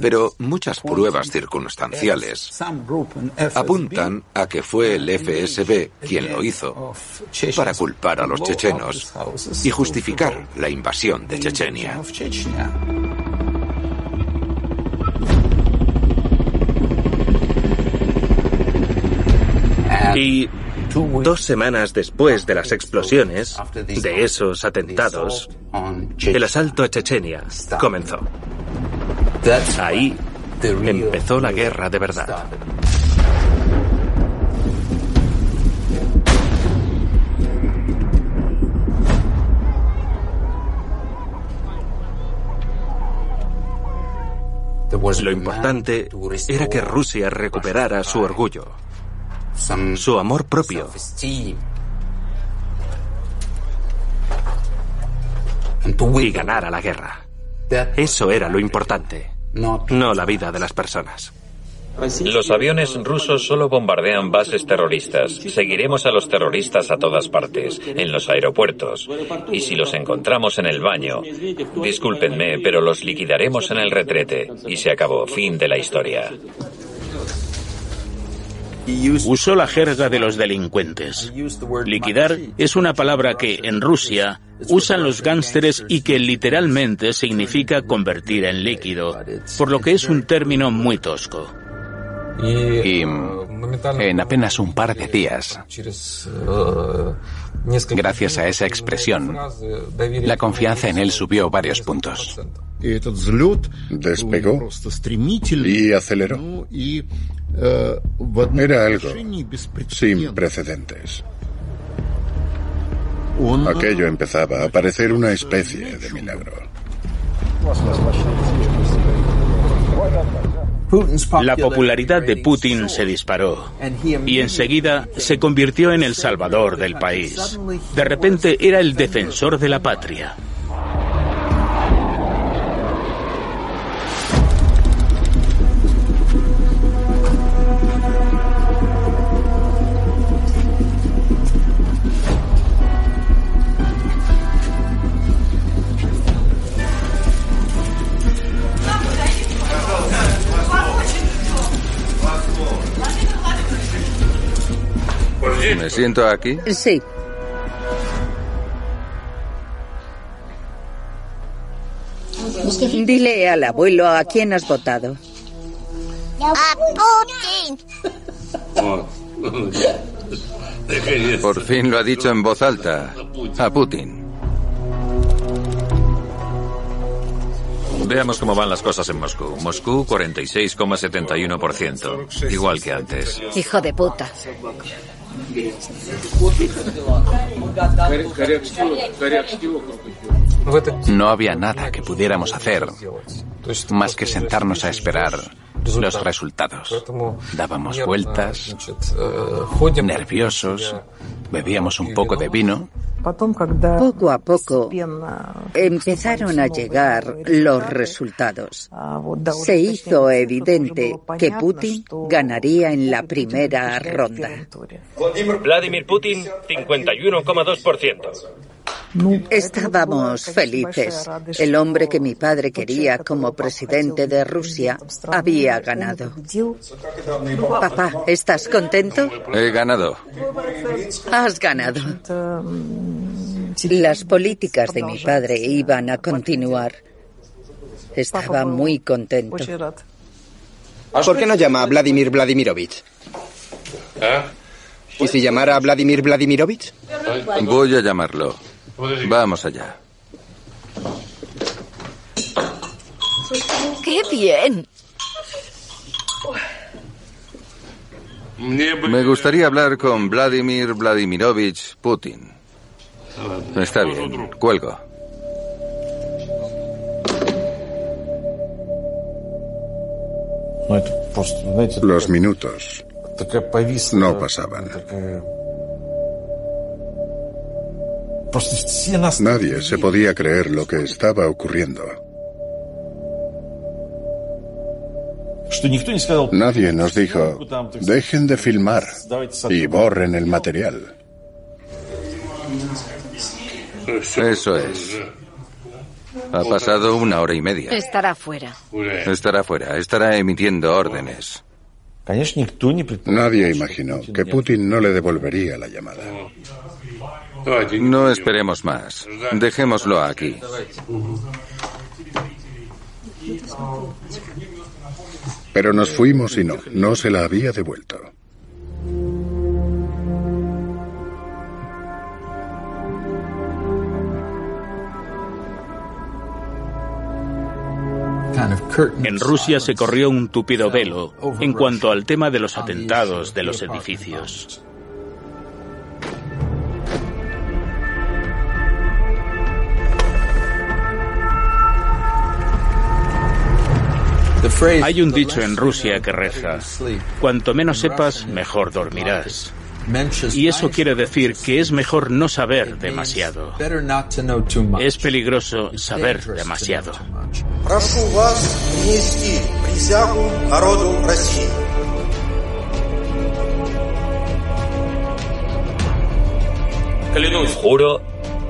Pero muchas pruebas circunstanciales apuntan a que fue el FSB quien lo hizo para culpar a los chechenos y justificar la invasión de Chechenia. Y dos semanas después de las explosiones, de esos atentados, el asalto a Chechenia comenzó. Ahí empezó la guerra de verdad. Lo importante era que Rusia recuperara su orgullo su amor propio. y ganara la guerra. Eso era lo importante, no la vida de las personas. Los aviones rusos solo bombardean bases terroristas. Seguiremos a los terroristas a todas partes, en los aeropuertos. Y si los encontramos en el baño, discúlpenme, pero los liquidaremos en el retrete. Y se acabó. Fin de la historia. Usó la jerga de los delincuentes. Liquidar es una palabra que en Rusia usan los gánsteres y que literalmente significa convertir en líquido, por lo que es un término muy tosco. Y en apenas un par de días, gracias a esa expresión, la confianza en él subió varios puntos. Despegó y aceleró. Era algo sin precedentes. Aquello empezaba a parecer una especie de milagro. La popularidad de Putin se disparó y enseguida se convirtió en el salvador del país. De repente era el defensor de la patria. ¿Me siento aquí? Sí. Dile al abuelo a quién has votado. A Putin. Por fin lo ha dicho en voz alta. A Putin. Veamos cómo van las cosas en Moscú. Moscú 46,71%, igual que antes. Hijo de puta. No había nada que pudiéramos hacer más que sentarnos a esperar los resultados. Dábamos vueltas, nerviosos, bebíamos un poco de vino. Poco a poco empezaron a llegar los resultados. Se hizo evidente que Putin ganaría en la primera ronda. Vladimir Putin, 51,2%. Estábamos felices. El hombre que mi padre quería como presidente de Rusia había ganado. Papá, ¿estás contento? He ganado. Has ganado. Las políticas de mi padre iban a continuar. Estaba muy contento. ¿Por qué no llama a Vladimir Vladimirovich? ¿Y si llamara a Vladimir Vladimirovich? Voy a llamarlo. Vamos allá. ¡Qué bien! Me gustaría hablar con Vladimir Vladimirovich Putin. Está bien, cuelgo. Los minutos no pasaban. Nadie se podía creer lo que estaba ocurriendo. Nadie nos dijo, dejen de filmar y borren el material. Eso es. Ha pasado una hora y media. Estará fuera. Estará fuera, estará emitiendo órdenes. Nadie imaginó que Putin no le devolvería la llamada. No esperemos más. Dejémoslo aquí. Pero nos fuimos y no, no se la había devuelto. En Rusia se corrió un tupido velo en cuanto al tema de los atentados de los edificios. Hay un dicho en Rusia que reza, cuanto menos sepas, mejor dormirás. Y eso quiere decir que es mejor no saber demasiado. Es peligroso saber demasiado. Juro,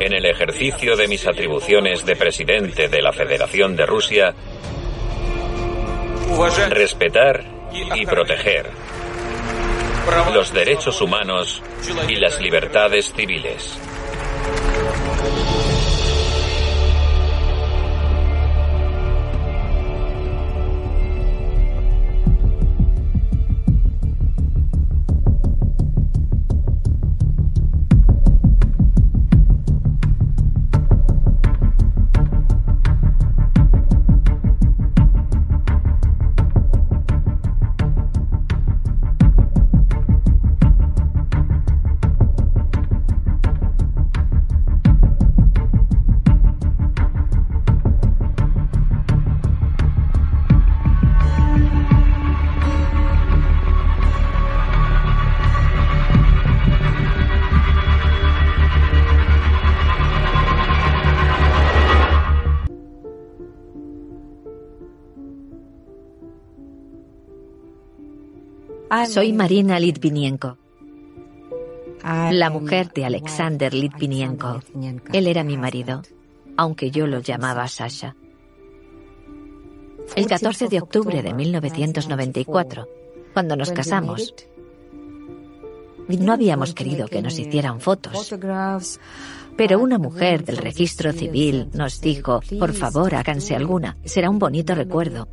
en el ejercicio de mis atribuciones de presidente de la Federación de Rusia, respetar y proteger los derechos humanos y las libertades civiles. Soy Marina Litvinienko, la mujer de Alexander Litvinienko. Él era mi marido, aunque yo lo llamaba Sasha. El 14 de octubre de 1994, cuando nos casamos, no habíamos querido que nos hicieran fotos. Pero una mujer del registro civil nos dijo, por favor, háganse alguna, será un bonito recuerdo.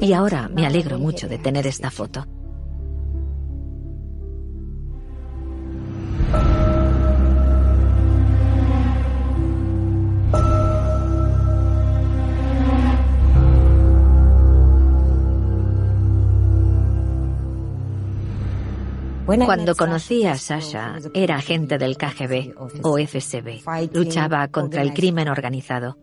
Y ahora me alegro mucho de tener esta foto. Cuando conocí a Sasha, era agente del KGB o FSB. Luchaba contra el crimen organizado.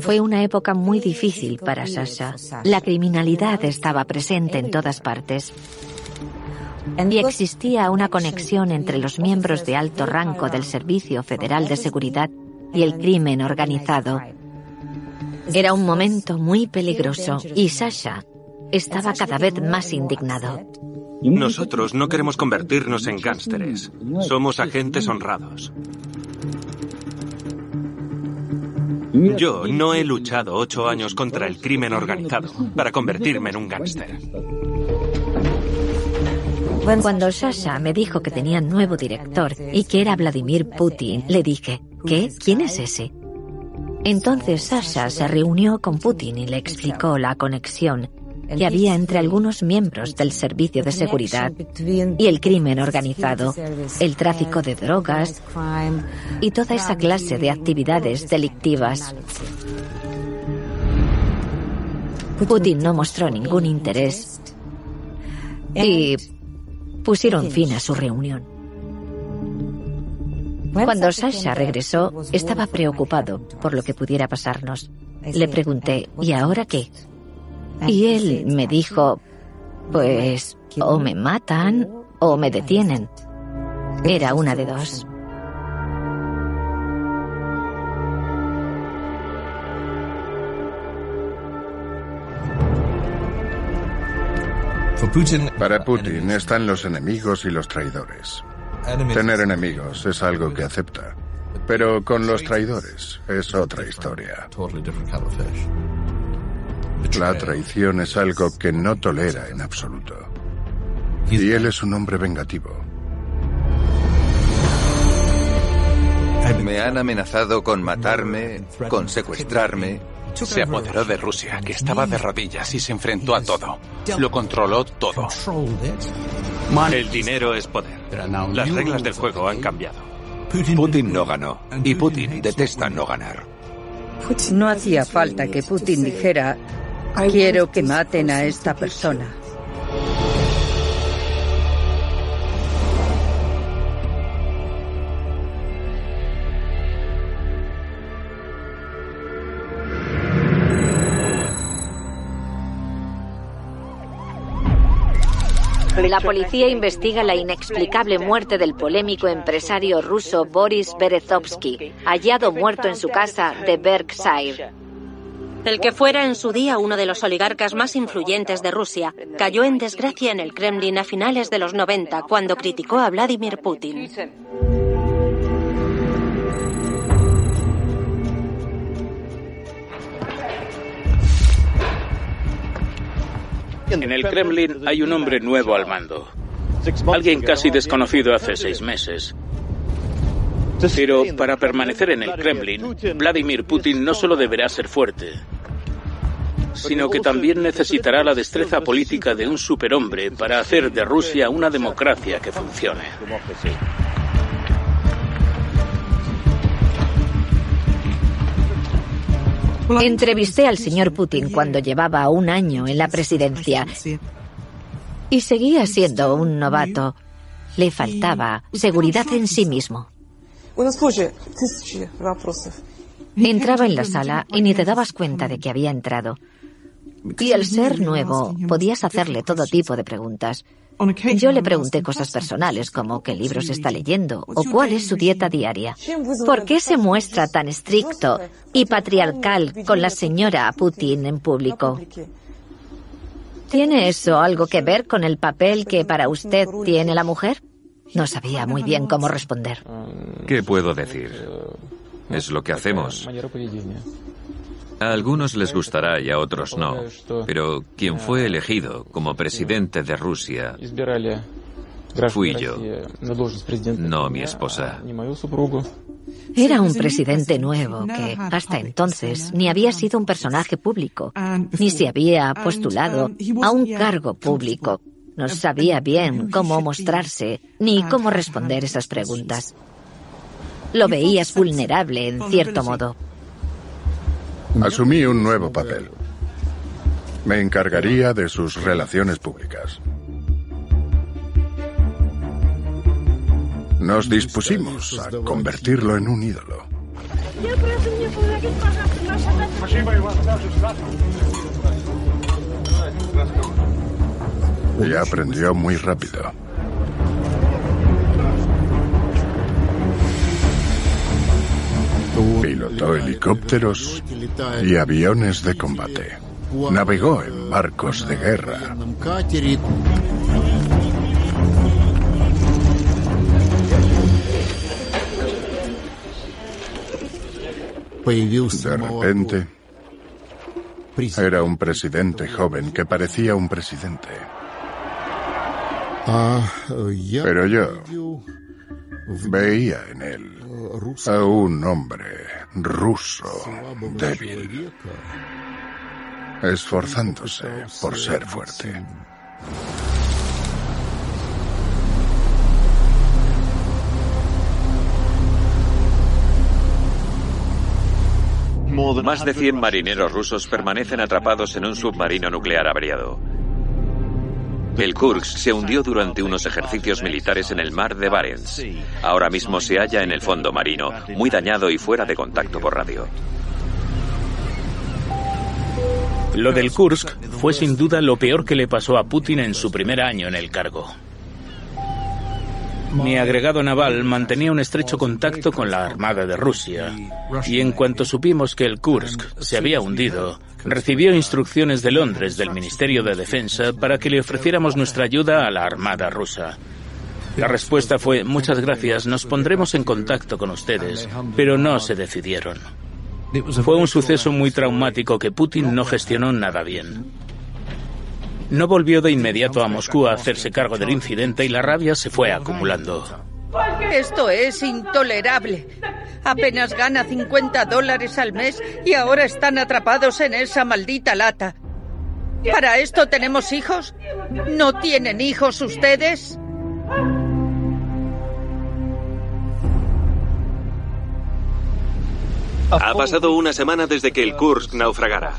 Fue una época muy difícil para Sasha. La criminalidad estaba presente en todas partes. Y existía una conexión entre los miembros de alto rango del Servicio Federal de Seguridad y el crimen organizado. Era un momento muy peligroso y Sasha estaba cada vez más indignado. Nosotros no queremos convertirnos en gánsteres. Somos agentes honrados. Yo no he luchado ocho años contra el crimen organizado para convertirme en un gángster. Cuando Sasha me dijo que tenía nuevo director y que era Vladimir Putin, le dije, ¿qué? ¿Quién es ese? Entonces Sasha se reunió con Putin y le explicó la conexión que había entre algunos miembros del servicio de seguridad y el crimen organizado, el tráfico de drogas y toda esa clase de actividades delictivas. Putin no mostró ningún interés y pusieron fin a su reunión. Cuando Sasha regresó, estaba preocupado por lo que pudiera pasarnos. Le pregunté, ¿y ahora qué? Y él me dijo, pues o me matan o me detienen. Era una de dos. Para Putin están los enemigos y los traidores. Tener enemigos es algo que acepta, pero con los traidores es otra historia. La traición es algo que no tolera en absoluto. Y él es un hombre vengativo. Me han amenazado con matarme, con secuestrarme. Se apoderó de Rusia, que estaba de rodillas y se enfrentó a todo. Lo controló todo. El dinero es poder. Las reglas del juego han cambiado. Putin no ganó. Y Putin detesta no ganar. No hacía falta que Putin dijera Quiero que maten a esta persona. La policía investiga la inexplicable muerte del polémico empresario ruso Boris Berezovsky, hallado muerto en su casa de Berkshire. El que fuera en su día uno de los oligarcas más influyentes de Rusia, cayó en desgracia en el Kremlin a finales de los 90 cuando criticó a Vladimir Putin. En el Kremlin hay un hombre nuevo al mando. Alguien casi desconocido hace seis meses. Pero para permanecer en el Kremlin, Vladimir Putin no solo deberá ser fuerte, sino que también necesitará la destreza política de un superhombre para hacer de Rusia una democracia que funcione. Entrevisté al señor Putin cuando llevaba un año en la presidencia y seguía siendo un novato. Le faltaba seguridad en sí mismo. Entraba en la sala y ni te dabas cuenta de que había entrado. Y al ser nuevo, podías hacerle todo tipo de preguntas. Yo le pregunté cosas personales como qué libros está leyendo o cuál es su dieta diaria. ¿Por qué se muestra tan estricto y patriarcal con la señora Putin en público? ¿Tiene eso algo que ver con el papel que para usted tiene la mujer? No sabía muy bien cómo responder. ¿Qué puedo decir? Es lo que hacemos. A algunos les gustará y a otros no, pero quien fue elegido como presidente de Rusia fui yo, no mi esposa. Era un presidente nuevo que hasta entonces ni había sido un personaje público, ni se había postulado a un cargo público. No sabía bien cómo mostrarse ni cómo responder esas preguntas. Lo veías vulnerable en cierto modo. Asumí un nuevo papel. Me encargaría de sus relaciones públicas. Nos dispusimos a convertirlo en un ídolo. Y aprendió muy rápido. Pilotó helicópteros y aviones de combate. Navegó en barcos de guerra. De repente, era un presidente joven que parecía un presidente. Pero yo veía en él a un hombre ruso débil, esforzándose por ser fuerte. Más de 100 marineros rusos permanecen atrapados en un submarino nuclear averiado. El Kursk se hundió durante unos ejercicios militares en el mar de Barents. Ahora mismo se halla en el fondo marino, muy dañado y fuera de contacto por radio. Lo del Kursk fue sin duda lo peor que le pasó a Putin en su primer año en el cargo. Mi agregado naval mantenía un estrecho contacto con la Armada de Rusia y en cuanto supimos que el Kursk se había hundido, recibió instrucciones de Londres del Ministerio de Defensa para que le ofreciéramos nuestra ayuda a la Armada rusa. La respuesta fue, muchas gracias, nos pondremos en contacto con ustedes, pero no se decidieron. Fue un suceso muy traumático que Putin no gestionó nada bien. No volvió de inmediato a Moscú a hacerse cargo del incidente y la rabia se fue acumulando. Esto es intolerable. Apenas gana 50 dólares al mes y ahora están atrapados en esa maldita lata. ¿Para esto tenemos hijos? ¿No tienen hijos ustedes? Ha pasado una semana desde que el Kursk naufragara.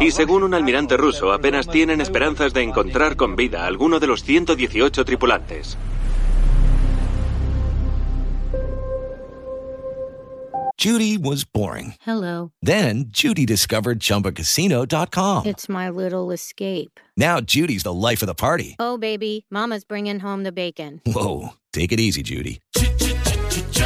Y según un almirante ruso, apenas tienen esperanzas de encontrar con vida a alguno de los 118 tripulantes. Judy was boring. Hello. Then Judy discovered ChumbaCasino.com. It's my little escape. Now Judy's the life of the party. Oh, baby, Mama's bringing home the bacon. Whoa, take it easy, Judy.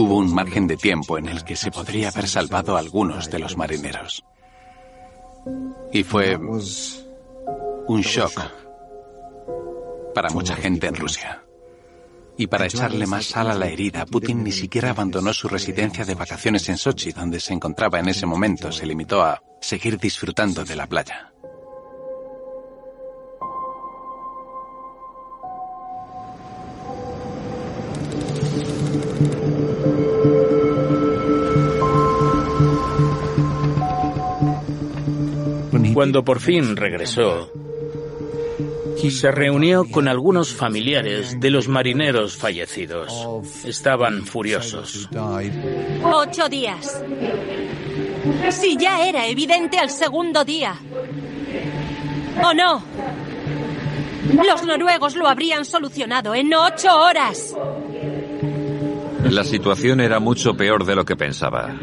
Hubo un margen de tiempo en el que se podría haber salvado a algunos de los marineros. Y fue un shock para mucha gente en Rusia. Y para echarle más sal a la herida, Putin ni siquiera abandonó su residencia de vacaciones en Sochi, donde se encontraba en ese momento. Se limitó a seguir disfrutando de la playa. Cuando por fin regresó, se reunió con algunos familiares de los marineros fallecidos. Estaban furiosos. Ocho días. Si ya era evidente al segundo día. ¿O no? Los noruegos lo habrían solucionado en ocho horas. La situación era mucho peor de lo que pensaba.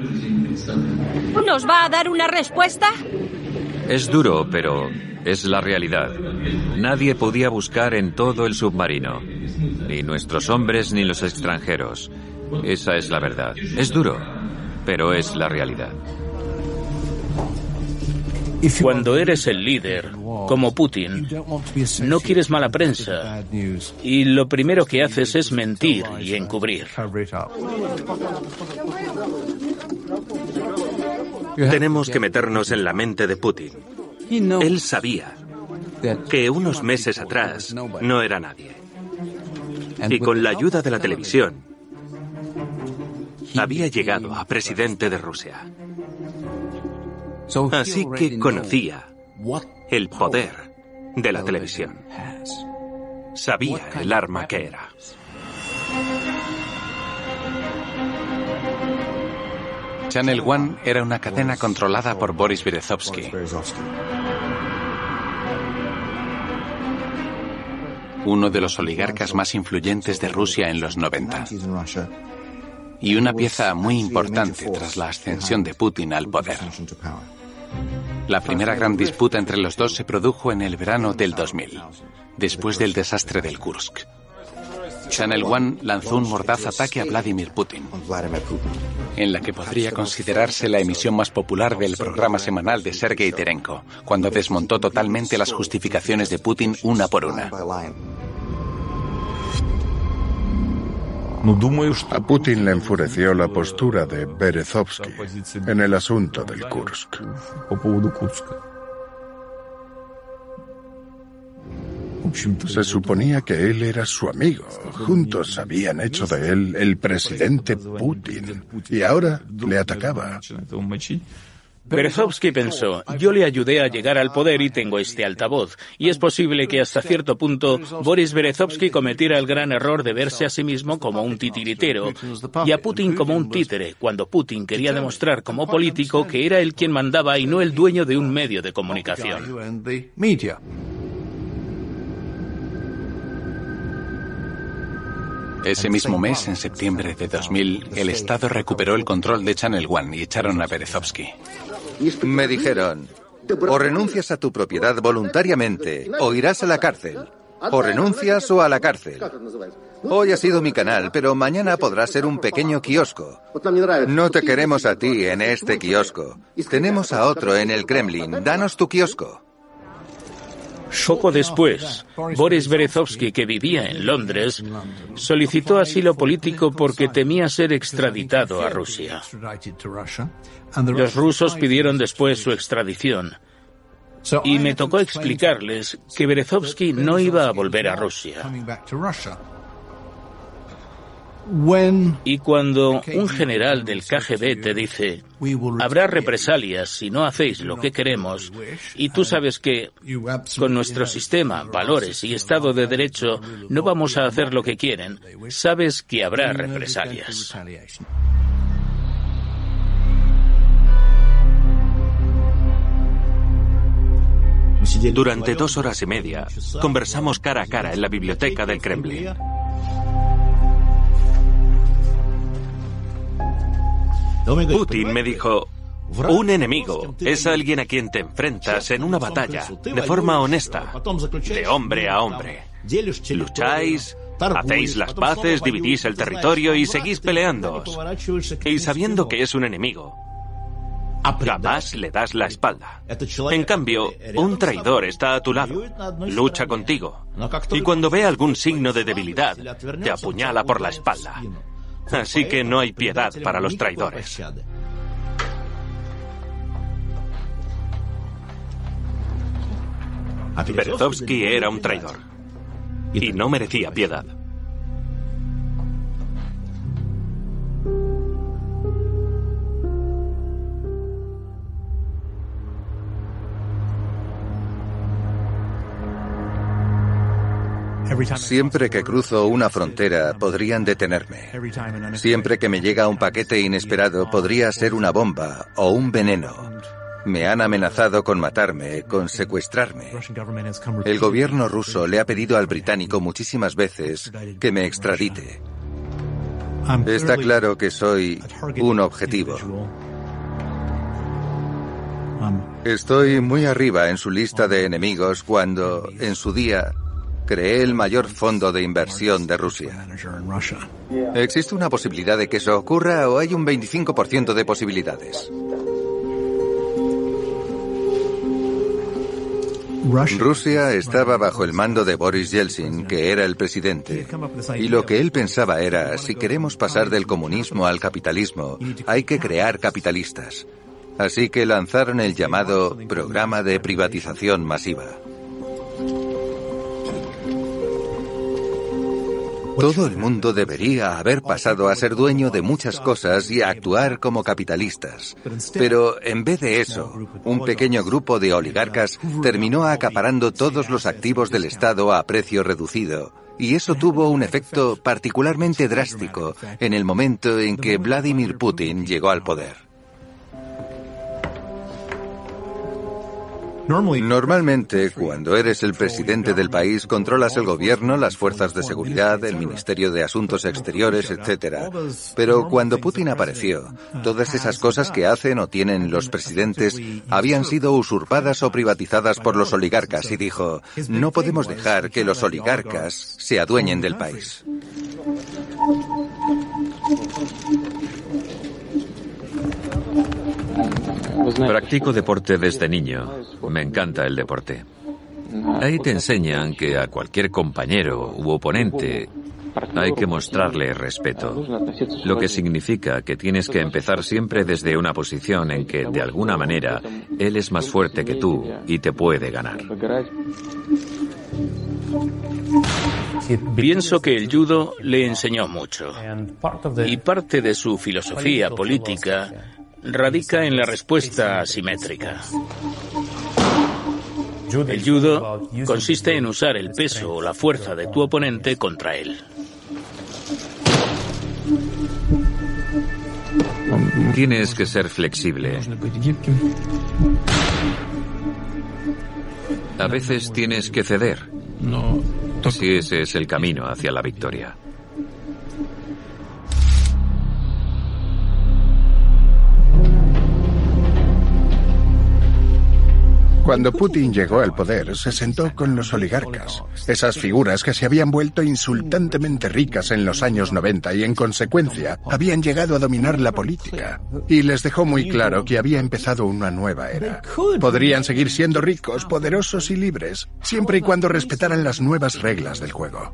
¿Nos va a dar una respuesta? Es duro, pero es la realidad. Nadie podía buscar en todo el submarino. Ni nuestros hombres ni los extranjeros. Esa es la verdad. Es duro, pero es la realidad. Cuando eres el líder, como Putin, no quieres mala prensa y lo primero que haces es mentir y encubrir. Tenemos que meternos en la mente de Putin. Él sabía que unos meses atrás no era nadie. Y con la ayuda de la televisión, había llegado a presidente de Rusia. Así que conocía el poder de la televisión. Sabía el arma que era. Channel One era una cadena controlada por Boris Berezovsky. Uno de los oligarcas más influyentes de Rusia en los 90. Y una pieza muy importante tras la ascensión de Putin al poder. La primera gran disputa entre los dos se produjo en el verano del 2000, después del desastre del Kursk. Channel One lanzó un mordaz ataque a Vladimir Putin, en la que podría considerarse la emisión más popular del programa semanal de Sergei Terenko, cuando desmontó totalmente las justificaciones de Putin una por una. A Putin le enfureció la postura de Berezovsky en el asunto del Kursk. Se suponía que él era su amigo. Juntos habían hecho de él el presidente Putin. Y ahora le atacaba. Berezovsky pensó, yo le ayudé a llegar al poder y tengo este altavoz. Y es posible que hasta cierto punto Boris Berezovsky cometiera el gran error de verse a sí mismo como un titiritero y a Putin como un títere, cuando Putin quería demostrar como político que era él quien mandaba y no el dueño de un medio de comunicación. Ese mismo mes, en septiembre de 2000, el Estado recuperó el control de Channel One y echaron a Berezovsky. Me dijeron, o renuncias a tu propiedad voluntariamente o irás a la cárcel. O renuncias o a la cárcel. Hoy ha sido mi canal, pero mañana podrá ser un pequeño kiosco. No te queremos a ti en este kiosco. Tenemos a otro en el Kremlin. Danos tu kiosco. Poco después, Boris Berezovsky, que vivía en Londres, solicitó asilo político porque temía ser extraditado a Rusia. Los rusos pidieron después su extradición. Y me tocó explicarles que Berezovsky no iba a volver a Rusia. Y cuando un general del KGB te dice, habrá represalias si no hacéis lo que queremos, y tú sabes que con nuestro sistema, valores y Estado de Derecho no vamos a hacer lo que quieren, sabes que habrá represalias. Durante dos horas y media, conversamos cara a cara en la biblioteca del Kremlin. Putin me dijo, un enemigo es alguien a quien te enfrentas en una batalla de forma honesta, de hombre a hombre. Lucháis, hacéis las paces, dividís el territorio y seguís peleando. Y sabiendo que es un enemigo, jamás le das la espalda. En cambio, un traidor está a tu lado, lucha contigo, y cuando ve algún signo de debilidad, te apuñala por la espalda. Así que no hay piedad para los traidores. Berezovsky era un traidor y no merecía piedad. Siempre que cruzo una frontera podrían detenerme. Siempre que me llega un paquete inesperado podría ser una bomba o un veneno. Me han amenazado con matarme, con secuestrarme. El gobierno ruso le ha pedido al británico muchísimas veces que me extradite. Está claro que soy un objetivo. Estoy muy arriba en su lista de enemigos cuando, en su día, creé el mayor fondo de inversión de Rusia. ¿Existe una posibilidad de que eso ocurra o hay un 25% de posibilidades? Rusia estaba bajo el mando de Boris Yeltsin, que era el presidente, y lo que él pensaba era, si queremos pasar del comunismo al capitalismo, hay que crear capitalistas. Así que lanzaron el llamado programa de privatización masiva. Todo el mundo debería haber pasado a ser dueño de muchas cosas y a actuar como capitalistas. Pero en vez de eso, un pequeño grupo de oligarcas terminó acaparando todos los activos del Estado a precio reducido. Y eso tuvo un efecto particularmente drástico en el momento en que Vladimir Putin llegó al poder. Normalmente, cuando eres el presidente del país, controlas el gobierno, las fuerzas de seguridad, el Ministerio de Asuntos Exteriores, etc. Pero cuando Putin apareció, todas esas cosas que hacen o tienen los presidentes habían sido usurpadas o privatizadas por los oligarcas y dijo, no podemos dejar que los oligarcas se adueñen del país. Practico deporte desde niño. Me encanta el deporte. Ahí te enseñan que a cualquier compañero u oponente hay que mostrarle respeto, lo que significa que tienes que empezar siempre desde una posición en que, de alguna manera, él es más fuerte que tú y te puede ganar. Pienso que el judo le enseñó mucho y parte de su filosofía política radica en la respuesta asimétrica. El judo consiste en usar el peso o la fuerza de tu oponente contra él. Tienes que ser flexible. A veces tienes que ceder. Si ese es el camino hacia la victoria. Cuando Putin llegó al poder, se sentó con los oligarcas, esas figuras que se habían vuelto insultantemente ricas en los años 90 y en consecuencia habían llegado a dominar la política. Y les dejó muy claro que había empezado una nueva era. Podrían seguir siendo ricos, poderosos y libres, siempre y cuando respetaran las nuevas reglas del juego.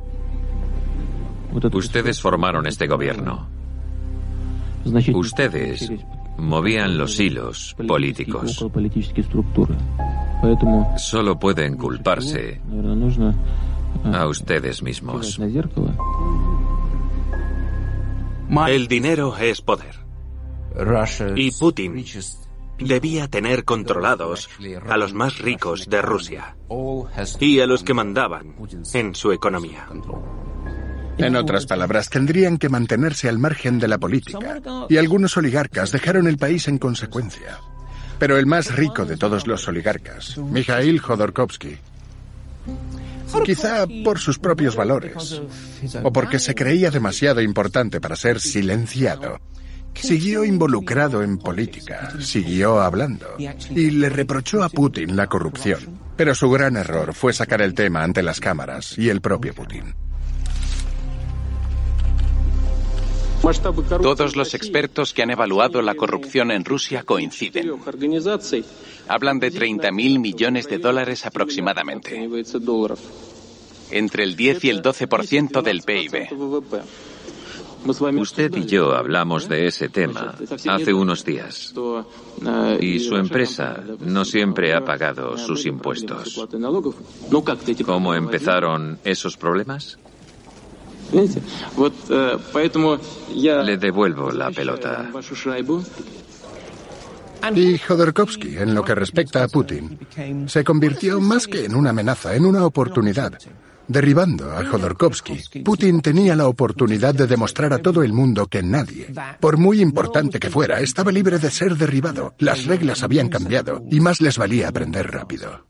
Ustedes formaron este gobierno. Ustedes movían los hilos políticos. Solo pueden culparse a ustedes mismos. El dinero es poder. Y Putin debía tener controlados a los más ricos de Rusia y a los que mandaban en su economía. En otras palabras, tendrían que mantenerse al margen de la política, y algunos oligarcas dejaron el país en consecuencia. Pero el más rico de todos los oligarcas, Mikhail Jodorkovsky, quizá por sus propios valores, o porque se creía demasiado importante para ser silenciado, siguió involucrado en política, siguió hablando, y le reprochó a Putin la corrupción. Pero su gran error fue sacar el tema ante las cámaras y el propio Putin. Todos los expertos que han evaluado la corrupción en Rusia coinciden. Hablan de 30.000 millones de dólares aproximadamente. Entre el 10 y el 12% del PIB. Usted y yo hablamos de ese tema hace unos días. Y su empresa no siempre ha pagado sus impuestos. ¿Cómo empezaron esos problemas? Le devuelvo la pelota. Y Jodorkovsky, en lo que respecta a Putin, se convirtió más que en una amenaza, en una oportunidad. Derribando a Jodorkovsky, Putin tenía la oportunidad de demostrar a todo el mundo que nadie, por muy importante que fuera, estaba libre de ser derribado. Las reglas habían cambiado y más les valía aprender rápido.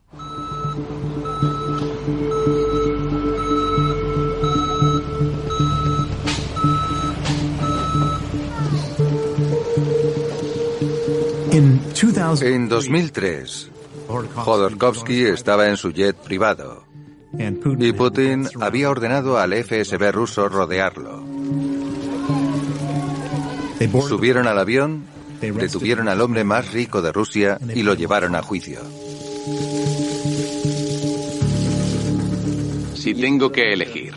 En 2003, Jodorkovsky estaba en su jet privado y Putin había ordenado al FSB ruso rodearlo. Subieron al avión, detuvieron al hombre más rico de Rusia y lo llevaron a juicio. Si tengo que elegir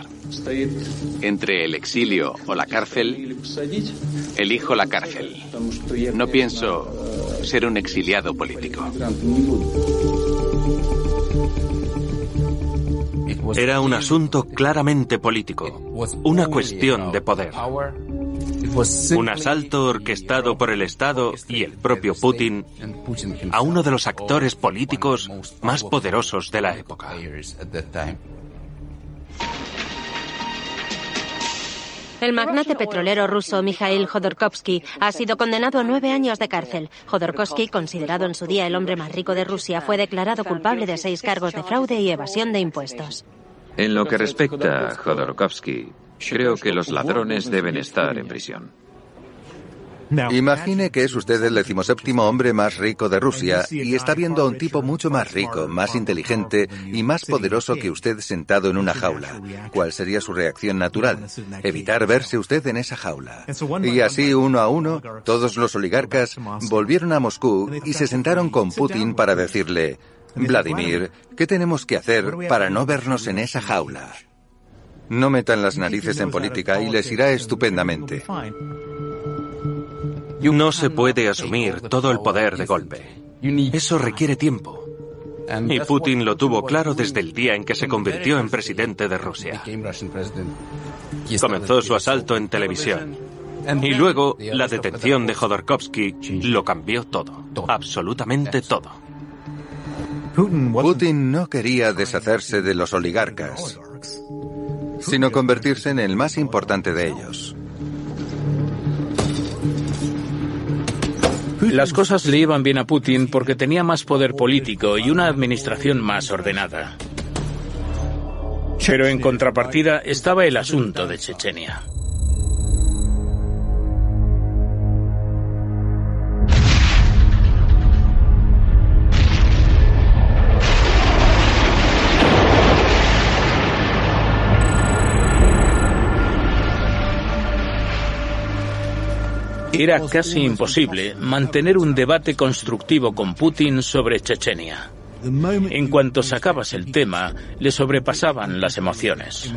entre el exilio o la cárcel, elijo la cárcel. No pienso ser un exiliado político. Era un asunto claramente político, una cuestión de poder. Un asalto orquestado por el Estado y el propio Putin a uno de los actores políticos más poderosos de la época. El magnate petrolero ruso Mikhail Jodorkovsky ha sido condenado a nueve años de cárcel. Jodorkovsky, considerado en su día el hombre más rico de Rusia, fue declarado culpable de seis cargos de fraude y evasión de impuestos. En lo que respecta a Jodorkovsky, creo que los ladrones deben estar en prisión. Imagine que es usted el decimoséptimo hombre más rico de Rusia y está viendo a un tipo mucho más rico, más inteligente y más poderoso que usted sentado en una jaula. ¿Cuál sería su reacción natural? Evitar verse usted en esa jaula. Y así, uno a uno, todos los oligarcas volvieron a Moscú y se sentaron con Putin para decirle, Vladimir, ¿qué tenemos que hacer para no vernos en esa jaula? No metan las narices en política y les irá estupendamente. No se puede asumir todo el poder de golpe. Eso requiere tiempo. Y Putin lo tuvo claro desde el día en que se convirtió en presidente de Rusia. Comenzó su asalto en televisión. Y luego la detención de Jodorkovsky lo cambió todo, absolutamente todo. Putin no quería deshacerse de los oligarcas, sino convertirse en el más importante de ellos. Las cosas le iban bien a Putin porque tenía más poder político y una administración más ordenada. Pero en contrapartida estaba el asunto de Chechenia. Era casi imposible mantener un debate constructivo con Putin sobre Chechenia. En cuanto sacabas el tema, le sobrepasaban las emociones.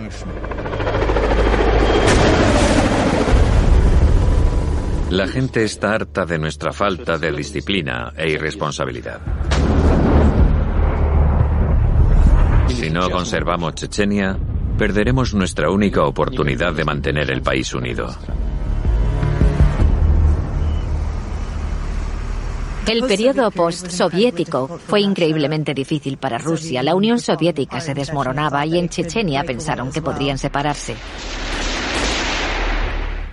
La gente está harta de nuestra falta de disciplina e irresponsabilidad. Si no conservamos Chechenia, perderemos nuestra única oportunidad de mantener el país unido. El periodo post-soviético fue increíblemente difícil para Rusia. La Unión Soviética se desmoronaba y en Chechenia pensaron que podrían separarse.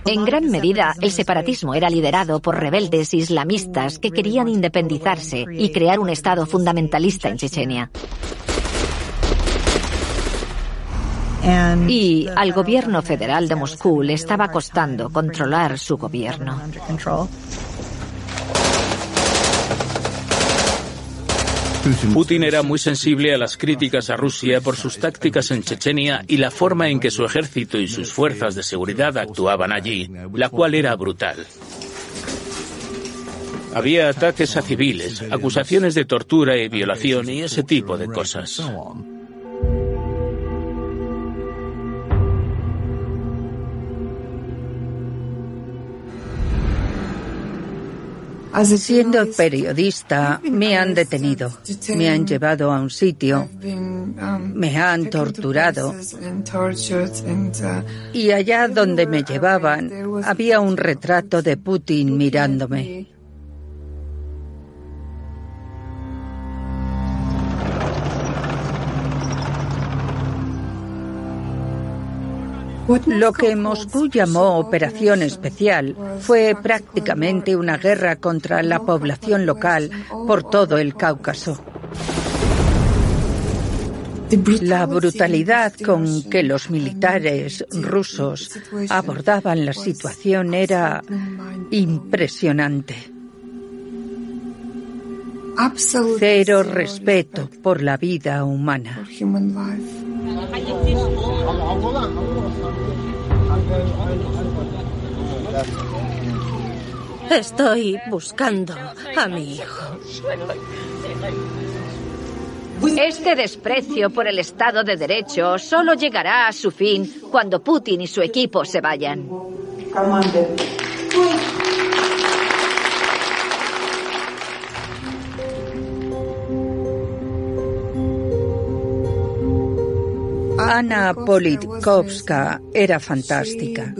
En gran medida, el separatismo era liderado por rebeldes islamistas que querían independizarse y crear un Estado fundamentalista en Chechenia. Y al gobierno federal de Moscú le estaba costando controlar su gobierno. Putin era muy sensible a las críticas a Rusia por sus tácticas en Chechenia y la forma en que su ejército y sus fuerzas de seguridad actuaban allí, la cual era brutal. Había ataques a civiles, acusaciones de tortura y violación y ese tipo de cosas. Siendo periodista, me han detenido, me han llevado a un sitio, me han torturado. Y allá donde me llevaban había un retrato de Putin mirándome. Lo que Moscú llamó operación especial fue prácticamente una guerra contra la población local por todo el Cáucaso. La brutalidad con que los militares rusos abordaban la situación era impresionante. Cero respeto por la vida humana. Estoy buscando a mi hijo. Este desprecio por el Estado de Derecho solo llegará a su fin cuando Putin y su equipo se vayan. Ana Politkovska era fantástica.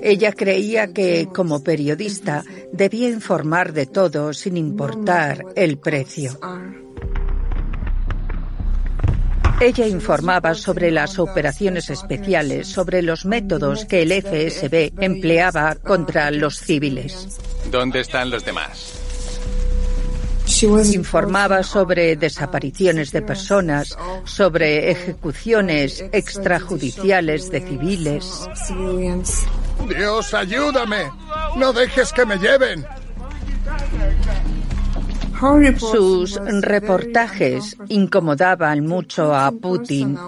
Ella creía que, como periodista, debía informar de todo sin importar el precio. Ella informaba sobre las operaciones especiales, sobre los métodos que el FSB empleaba contra los civiles. ¿Dónde están los demás? Informaba sobre desapariciones de personas, sobre ejecuciones extrajudiciales de civiles. Dios, ayúdame. No dejes que me lleven. Sus reportajes incomodaban mucho a Putin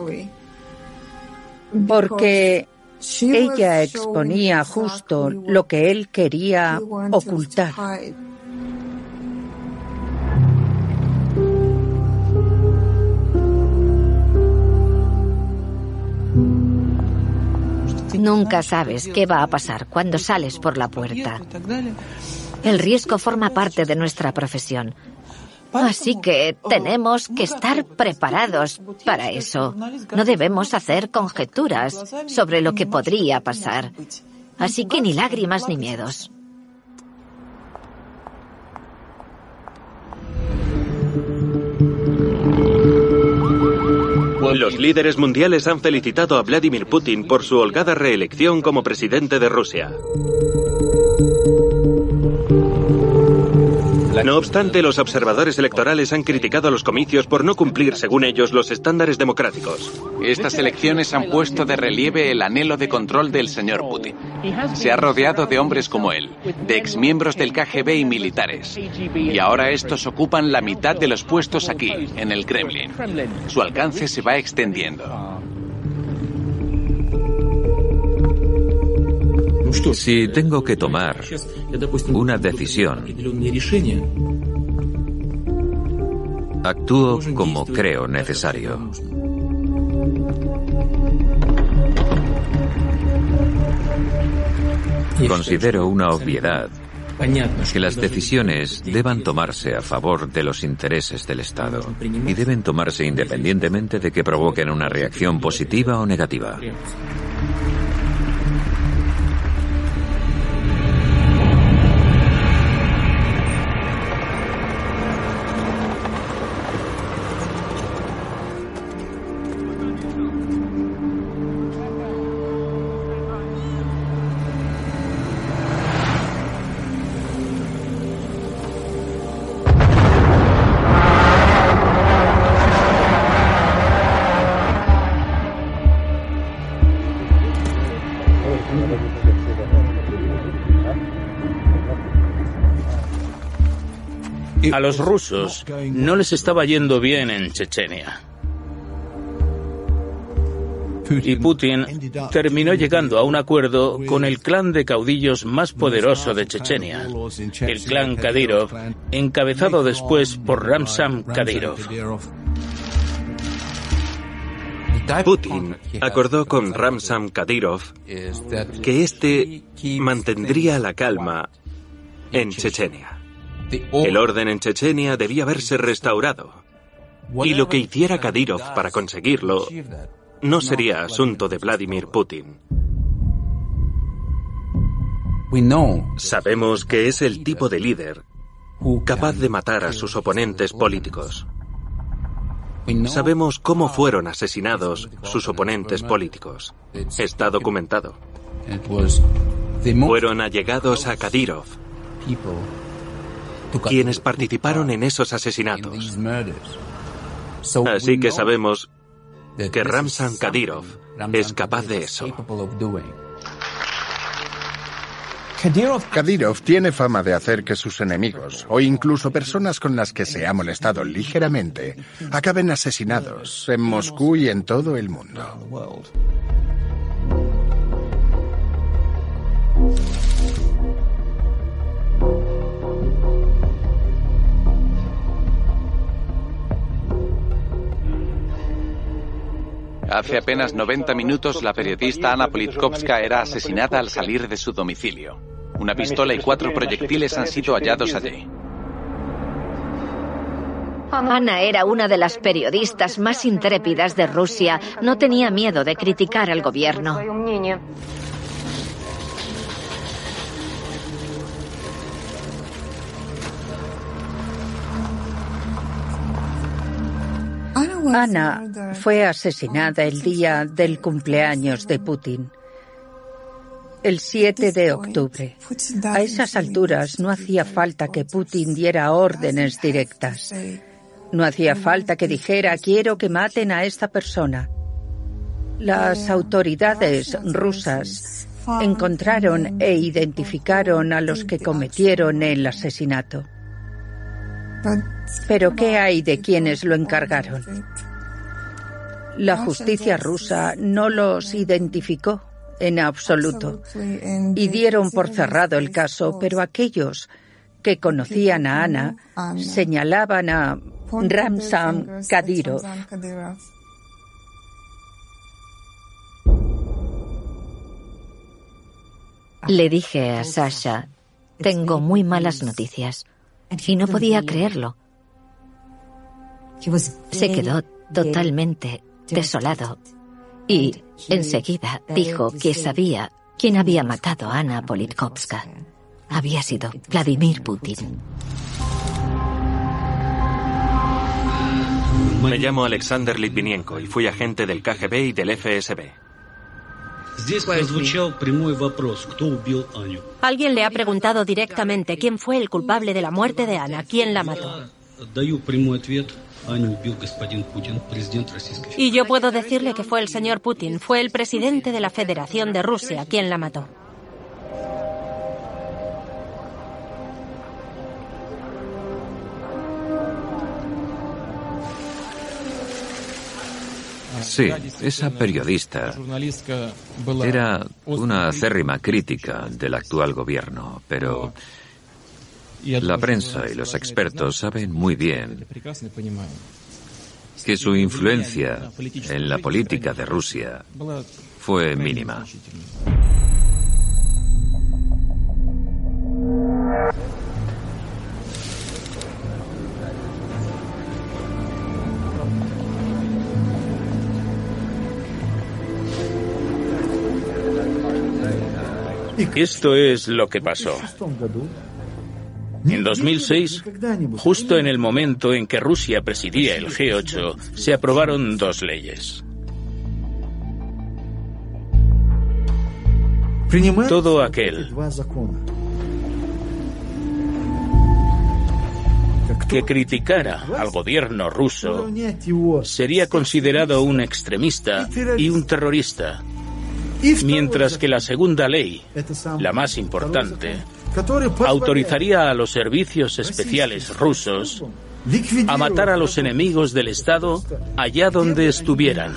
porque ella exponía justo lo que él quería ocultar. Nunca sabes qué va a pasar cuando sales por la puerta. El riesgo forma parte de nuestra profesión. Así que tenemos que estar preparados para eso. No debemos hacer conjeturas sobre lo que podría pasar. Así que ni lágrimas ni miedos. Los líderes mundiales han felicitado a Vladimir Putin por su holgada reelección como presidente de Rusia. No obstante, los observadores electorales han criticado los comicios por no cumplir, según ellos, los estándares democráticos. Estas elecciones han puesto de relieve el anhelo de control del señor Putin. Se ha rodeado de hombres como él, de exmiembros del KGB y militares. Y ahora estos ocupan la mitad de los puestos aquí, en el Kremlin. Su alcance se va extendiendo. Si tengo que tomar una decisión, actúo como creo necesario. Considero una obviedad que las decisiones deban tomarse a favor de los intereses del Estado y deben tomarse independientemente de que provoquen una reacción positiva o negativa. A los rusos no les estaba yendo bien en Chechenia. Y Putin terminó llegando a un acuerdo con el clan de caudillos más poderoso de Chechenia, el clan Kadyrov, encabezado después por Ramzan Kadyrov. Putin acordó con Ramzan Kadyrov que este mantendría la calma en Chechenia. El orden en Chechenia debía verse restaurado. Y lo que hiciera Kadyrov para conseguirlo no sería asunto de Vladimir Putin. Sabemos que es el tipo de líder capaz de matar a sus oponentes políticos. Sabemos cómo fueron asesinados sus oponentes políticos. Está documentado. Fueron allegados a Kadyrov quienes participaron en esos asesinatos. Así que sabemos que Ramzan Kadyrov es capaz de eso. Kadyrov tiene fama de hacer que sus enemigos, o incluso personas con las que se ha molestado ligeramente, acaben asesinados en Moscú y en todo el mundo. Hace apenas 90 minutos, la periodista Ana Politkovska era asesinada al salir de su domicilio. Una pistola y cuatro proyectiles han sido hallados allí. Ana era una de las periodistas más intrépidas de Rusia. No tenía miedo de criticar al gobierno. Ana fue asesinada el día del cumpleaños de Putin, el 7 de octubre. A esas alturas no hacía falta que Putin diera órdenes directas. No hacía falta que dijera quiero que maten a esta persona. Las autoridades rusas encontraron e identificaron a los que cometieron el asesinato. Pero ¿qué hay de quienes lo encargaron? La justicia rusa no los identificó en absoluto y dieron por cerrado el caso, pero aquellos que conocían a Ana señalaban a Ramzan Kadyrov. Le dije a Sasha, tengo muy malas noticias. Y no podía creerlo. Se quedó totalmente desolado y enseguida dijo que sabía quién había matado a Ana Politkovska. Había sido Vladimir Putin. Me llamo Alexander Litvinenko y fui agente del KGB y del FSB. Alguien le ha preguntado directamente quién fue el culpable de la muerte de Ana, quién la mató. Y yo puedo decirle que fue el señor Putin, fue el presidente de la Federación de Rusia quien la mató. Sí, esa periodista era una acérrima crítica del actual gobierno, pero la prensa y los expertos saben muy bien que su influencia en la política de Rusia fue mínima. Esto es lo que pasó. En 2006, justo en el momento en que Rusia presidía el G8, se aprobaron dos leyes. Todo aquel que criticara al gobierno ruso sería considerado un extremista y un terrorista, mientras que la segunda ley, la más importante, autorizaría a los servicios especiales rusos a matar a los enemigos del Estado allá donde estuvieran.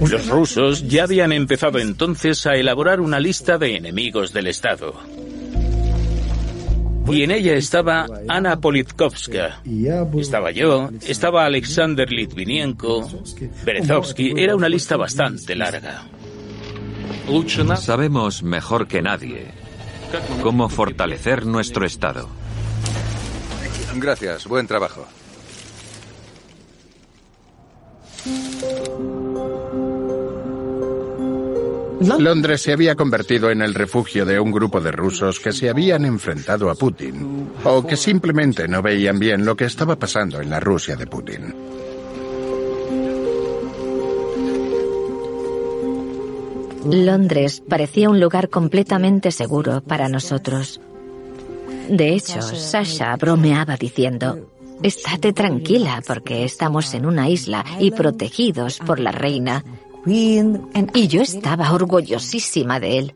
Los rusos ya habían empezado entonces a elaborar una lista de enemigos del Estado. Y en ella estaba Ana Politkovska, estaba yo, estaba Alexander Litvinenko, Berezovsky, era una lista bastante larga. Sabemos mejor que nadie cómo fortalecer nuestro Estado. Gracias, buen trabajo. Londres se había convertido en el refugio de un grupo de rusos que se habían enfrentado a Putin o que simplemente no veían bien lo que estaba pasando en la Rusia de Putin. Londres parecía un lugar completamente seguro para nosotros. De hecho, Sasha bromeaba diciendo, Estate tranquila porque estamos en una isla y protegidos por la reina. Y yo estaba orgullosísima de él.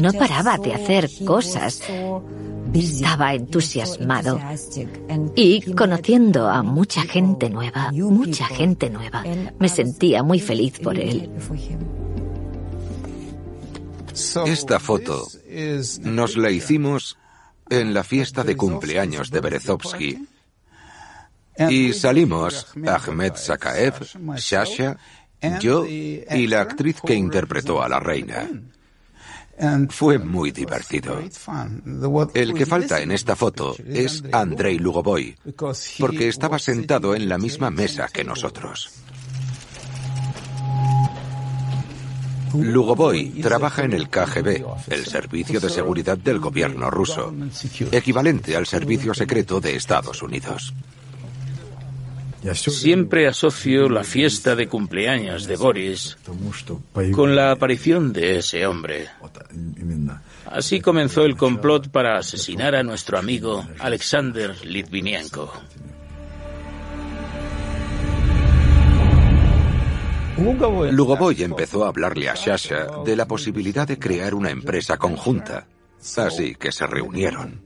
No paraba de hacer cosas. Estaba entusiasmado. Y conociendo a mucha gente nueva, mucha gente nueva, me sentía muy feliz por él. Esta foto nos la hicimos en la fiesta de cumpleaños de Berezovsky. Y salimos Ahmed Sakaev, Shasha, yo y la actriz que interpretó a la reina. Fue muy divertido. El que falta en esta foto es Andrei Lugovoy, porque estaba sentado en la misma mesa que nosotros. Lugovoy trabaja en el KGB, el Servicio de Seguridad del Gobierno ruso, equivalente al Servicio Secreto de Estados Unidos. Siempre asocio la fiesta de cumpleaños de Boris con la aparición de ese hombre. Así comenzó el complot para asesinar a nuestro amigo Alexander Litvinenko. Lugovoy empezó a hablarle a Shasha de la posibilidad de crear una empresa conjunta, así que se reunieron.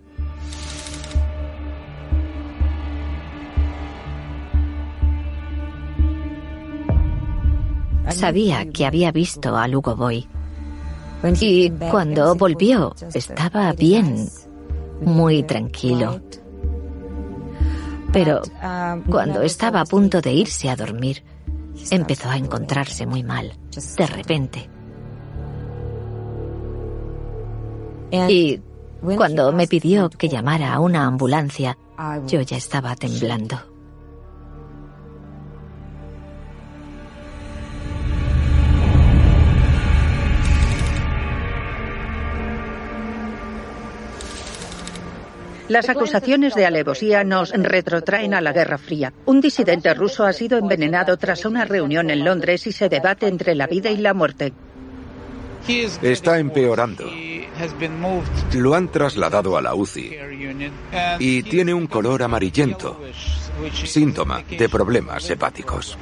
Sabía que había visto a Lugovoy. Y cuando volvió, estaba bien, muy tranquilo. Pero cuando estaba a punto de irse a dormir, empezó a encontrarse muy mal, de repente. Y cuando me pidió que llamara a una ambulancia, yo ya estaba temblando. Las acusaciones de alevosía nos retrotraen a la Guerra Fría. Un disidente ruso ha sido envenenado tras una reunión en Londres y se debate entre la vida y la muerte. Está empeorando. Lo han trasladado a la UCI y tiene un color amarillento, síntoma de problemas hepáticos.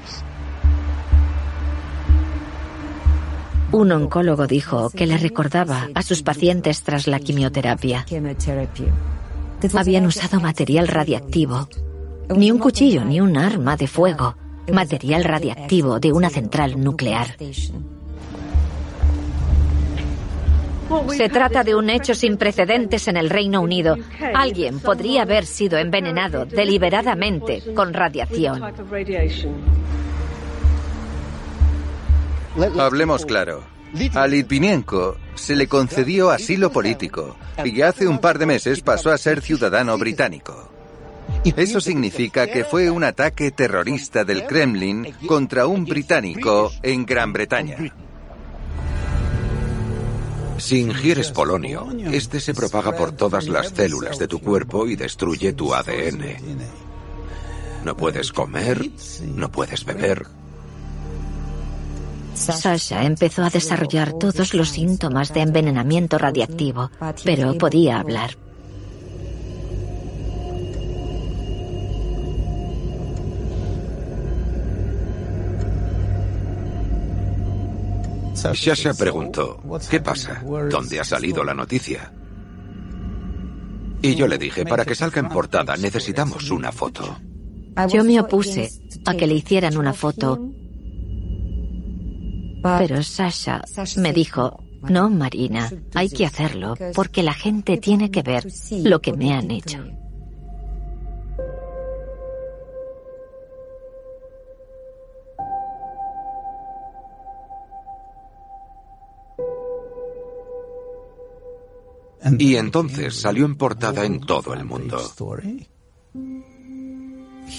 Un oncólogo dijo que le recordaba a sus pacientes tras la quimioterapia. Habían usado material radiactivo Ni un cuchillo, ni un arma de fuego. Material radiactivo de una central nuclear. Se trata de un hecho sin precedentes en el Reino Unido. Alguien podría haber sido envenenado deliberadamente con radiación. Hablemos claro. A Litvinenko se le concedió asilo político y hace un par de meses pasó a ser ciudadano británico. Eso significa que fue un ataque terrorista del Kremlin contra un británico en Gran Bretaña. Si ingieres polonio, este se propaga por todas las células de tu cuerpo y destruye tu ADN. No puedes comer, no puedes beber. Sasha empezó a desarrollar todos los síntomas de envenenamiento radiactivo, pero podía hablar. Sasha preguntó, ¿qué pasa? ¿Dónde ha salido la noticia? Y yo le dije, para que salga en portada necesitamos una foto. Yo me opuse a que le hicieran una foto, pero Sasha me dijo, no, Marina, hay que hacerlo porque la gente tiene que ver lo que me han hecho. Y entonces salió en portada en todo el mundo.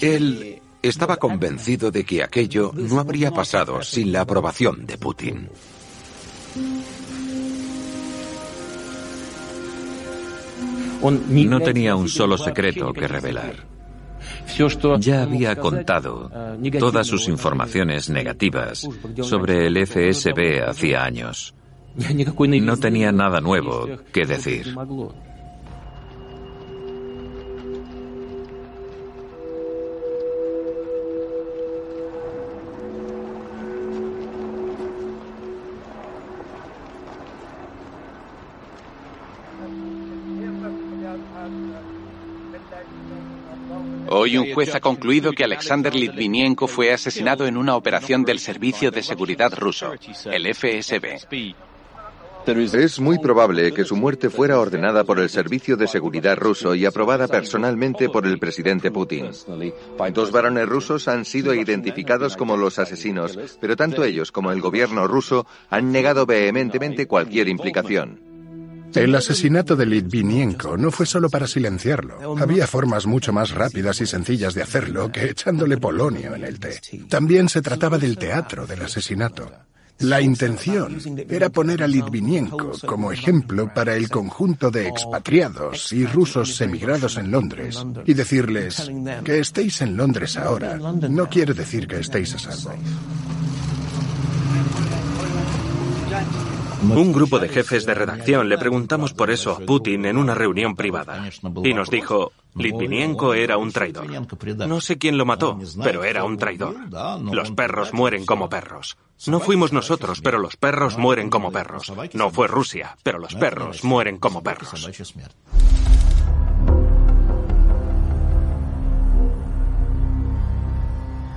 Él estaba convencido de que aquello no habría pasado sin la aprobación de Putin. No tenía un solo secreto que revelar. Ya había contado todas sus informaciones negativas sobre el FSB hacía años. No tenía nada nuevo que decir. Hoy un juez ha concluido que Alexander Litvinenko fue asesinado en una operación del Servicio de Seguridad ruso, el FSB. Es muy probable que su muerte fuera ordenada por el Servicio de Seguridad ruso y aprobada personalmente por el presidente Putin. Dos varones rusos han sido identificados como los asesinos, pero tanto ellos como el gobierno ruso han negado vehementemente cualquier implicación. El asesinato de Litvinenko no fue solo para silenciarlo. Había formas mucho más rápidas y sencillas de hacerlo que echándole polonio en el té. También se trataba del teatro del asesinato. La intención era poner a Litvinenko como ejemplo para el conjunto de expatriados y rusos emigrados en Londres y decirles que estéis en Londres ahora no quiere decir que estéis a salvo. Un grupo de jefes de redacción le preguntamos por eso a Putin en una reunión privada. Y nos dijo, Litvinenko era un traidor. No sé quién lo mató, pero era un traidor. Los perros mueren como perros. No fuimos nosotros, pero los perros mueren como perros. No fue Rusia, pero los perros mueren como perros.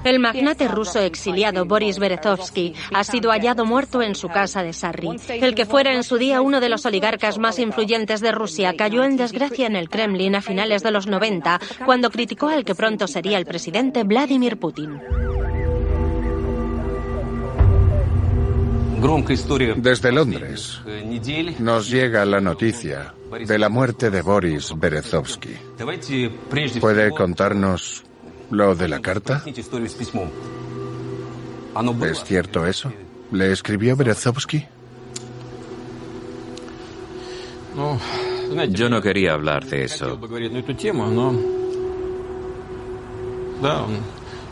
El magnate ruso exiliado Boris Berezovsky ha sido hallado muerto en su casa de Sarri. El que fuera en su día uno de los oligarcas más influyentes de Rusia cayó en desgracia en el Kremlin a finales de los 90 cuando criticó al que pronto sería el presidente Vladimir Putin. Desde Londres nos llega la noticia de la muerte de Boris Berezovsky. ¿Puede contarnos lo de la carta? ¿Es cierto eso? ¿Le escribió Berezovsky? Yo no quería hablar de eso.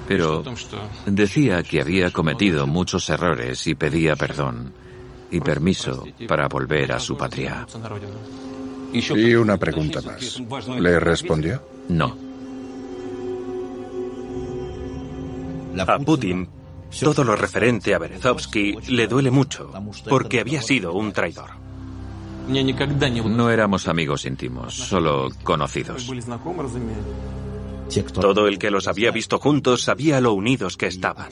Pero decía que había cometido muchos errores y pedía perdón y permiso para volver a su patria. Y una pregunta más. ¿Le respondió? No. A Putin, todo lo referente a Berezovsky le duele mucho, porque había sido un traidor. No éramos amigos íntimos, solo conocidos. Todo el que los había visto juntos sabía lo unidos que estaban.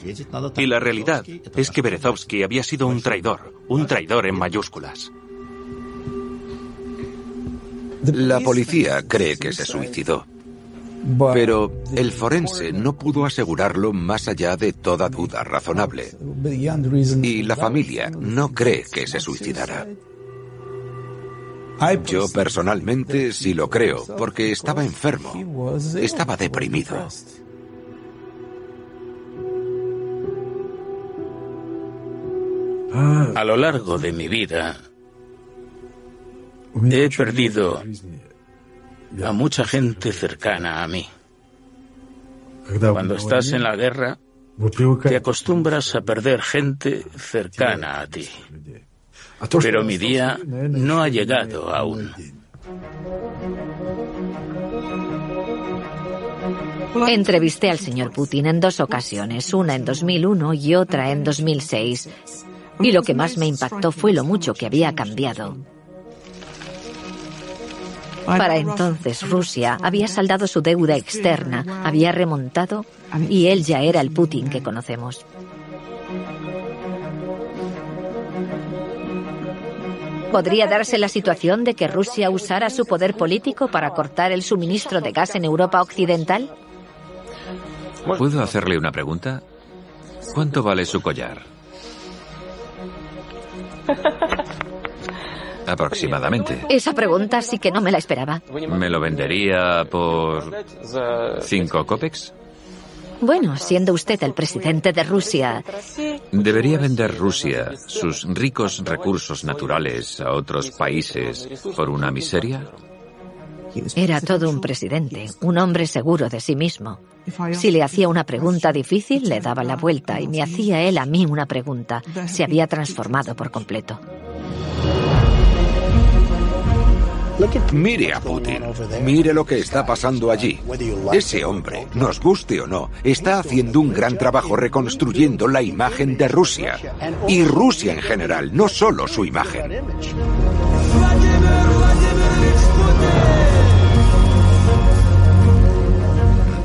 Y la realidad es que Berezovsky había sido un traidor, un traidor en mayúsculas. La policía cree que se suicidó. Pero el forense no pudo asegurarlo más allá de toda duda razonable. Y la familia no cree que se suicidara. Yo personalmente sí lo creo, porque estaba enfermo. Estaba deprimido. A lo largo de mi vida he perdido a mucha gente cercana a mí. Cuando estás en la guerra, te acostumbras a perder gente cercana a ti. Pero mi día no ha llegado aún. Entrevisté al señor Putin en dos ocasiones, una en 2001 y otra en 2006. Y lo que más me impactó fue lo mucho que había cambiado. Para entonces Rusia había saldado su deuda externa, había remontado y él ya era el Putin que conocemos. ¿Podría darse la situación de que Rusia usara su poder político para cortar el suministro de gas en Europa Occidental? ¿Puedo hacerle una pregunta? ¿Cuánto vale su collar? Aproximadamente. Esa pregunta sí que no me la esperaba. ¿Me lo vendería por cinco copex? Bueno, siendo usted el presidente de Rusia. ¿Debería vender Rusia sus ricos recursos naturales a otros países por una miseria? Era todo un presidente, un hombre seguro de sí mismo. Si le hacía una pregunta difícil, le daba la vuelta y me hacía él a mí una pregunta. Se había transformado por completo. Mire a Putin. Mire lo que está pasando allí. Ese hombre, nos guste o no, está haciendo un gran trabajo reconstruyendo la imagen de Rusia. Y Rusia en general, no solo su imagen.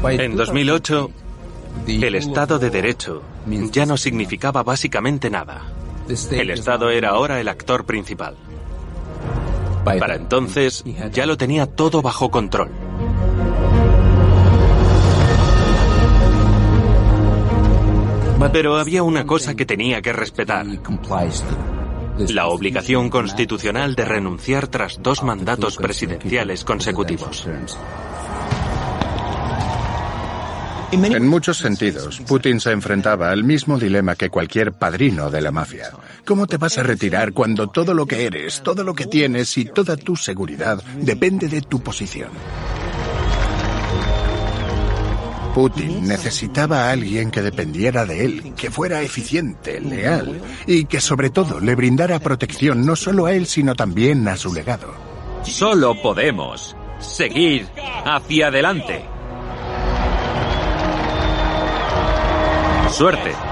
En 2008, el Estado de Derecho ya no significaba básicamente nada. El Estado era ahora el actor principal. Para entonces ya lo tenía todo bajo control. Pero había una cosa que tenía que respetar. La obligación constitucional de renunciar tras dos mandatos presidenciales consecutivos. En muchos sentidos, Putin se enfrentaba al mismo dilema que cualquier padrino de la mafia. ¿Cómo te vas a retirar cuando todo lo que eres, todo lo que tienes y toda tu seguridad depende de tu posición? Putin necesitaba a alguien que dependiera de él, que fuera eficiente, leal y que sobre todo le brindara protección no solo a él, sino también a su legado. Solo podemos seguir hacia adelante. Suerte.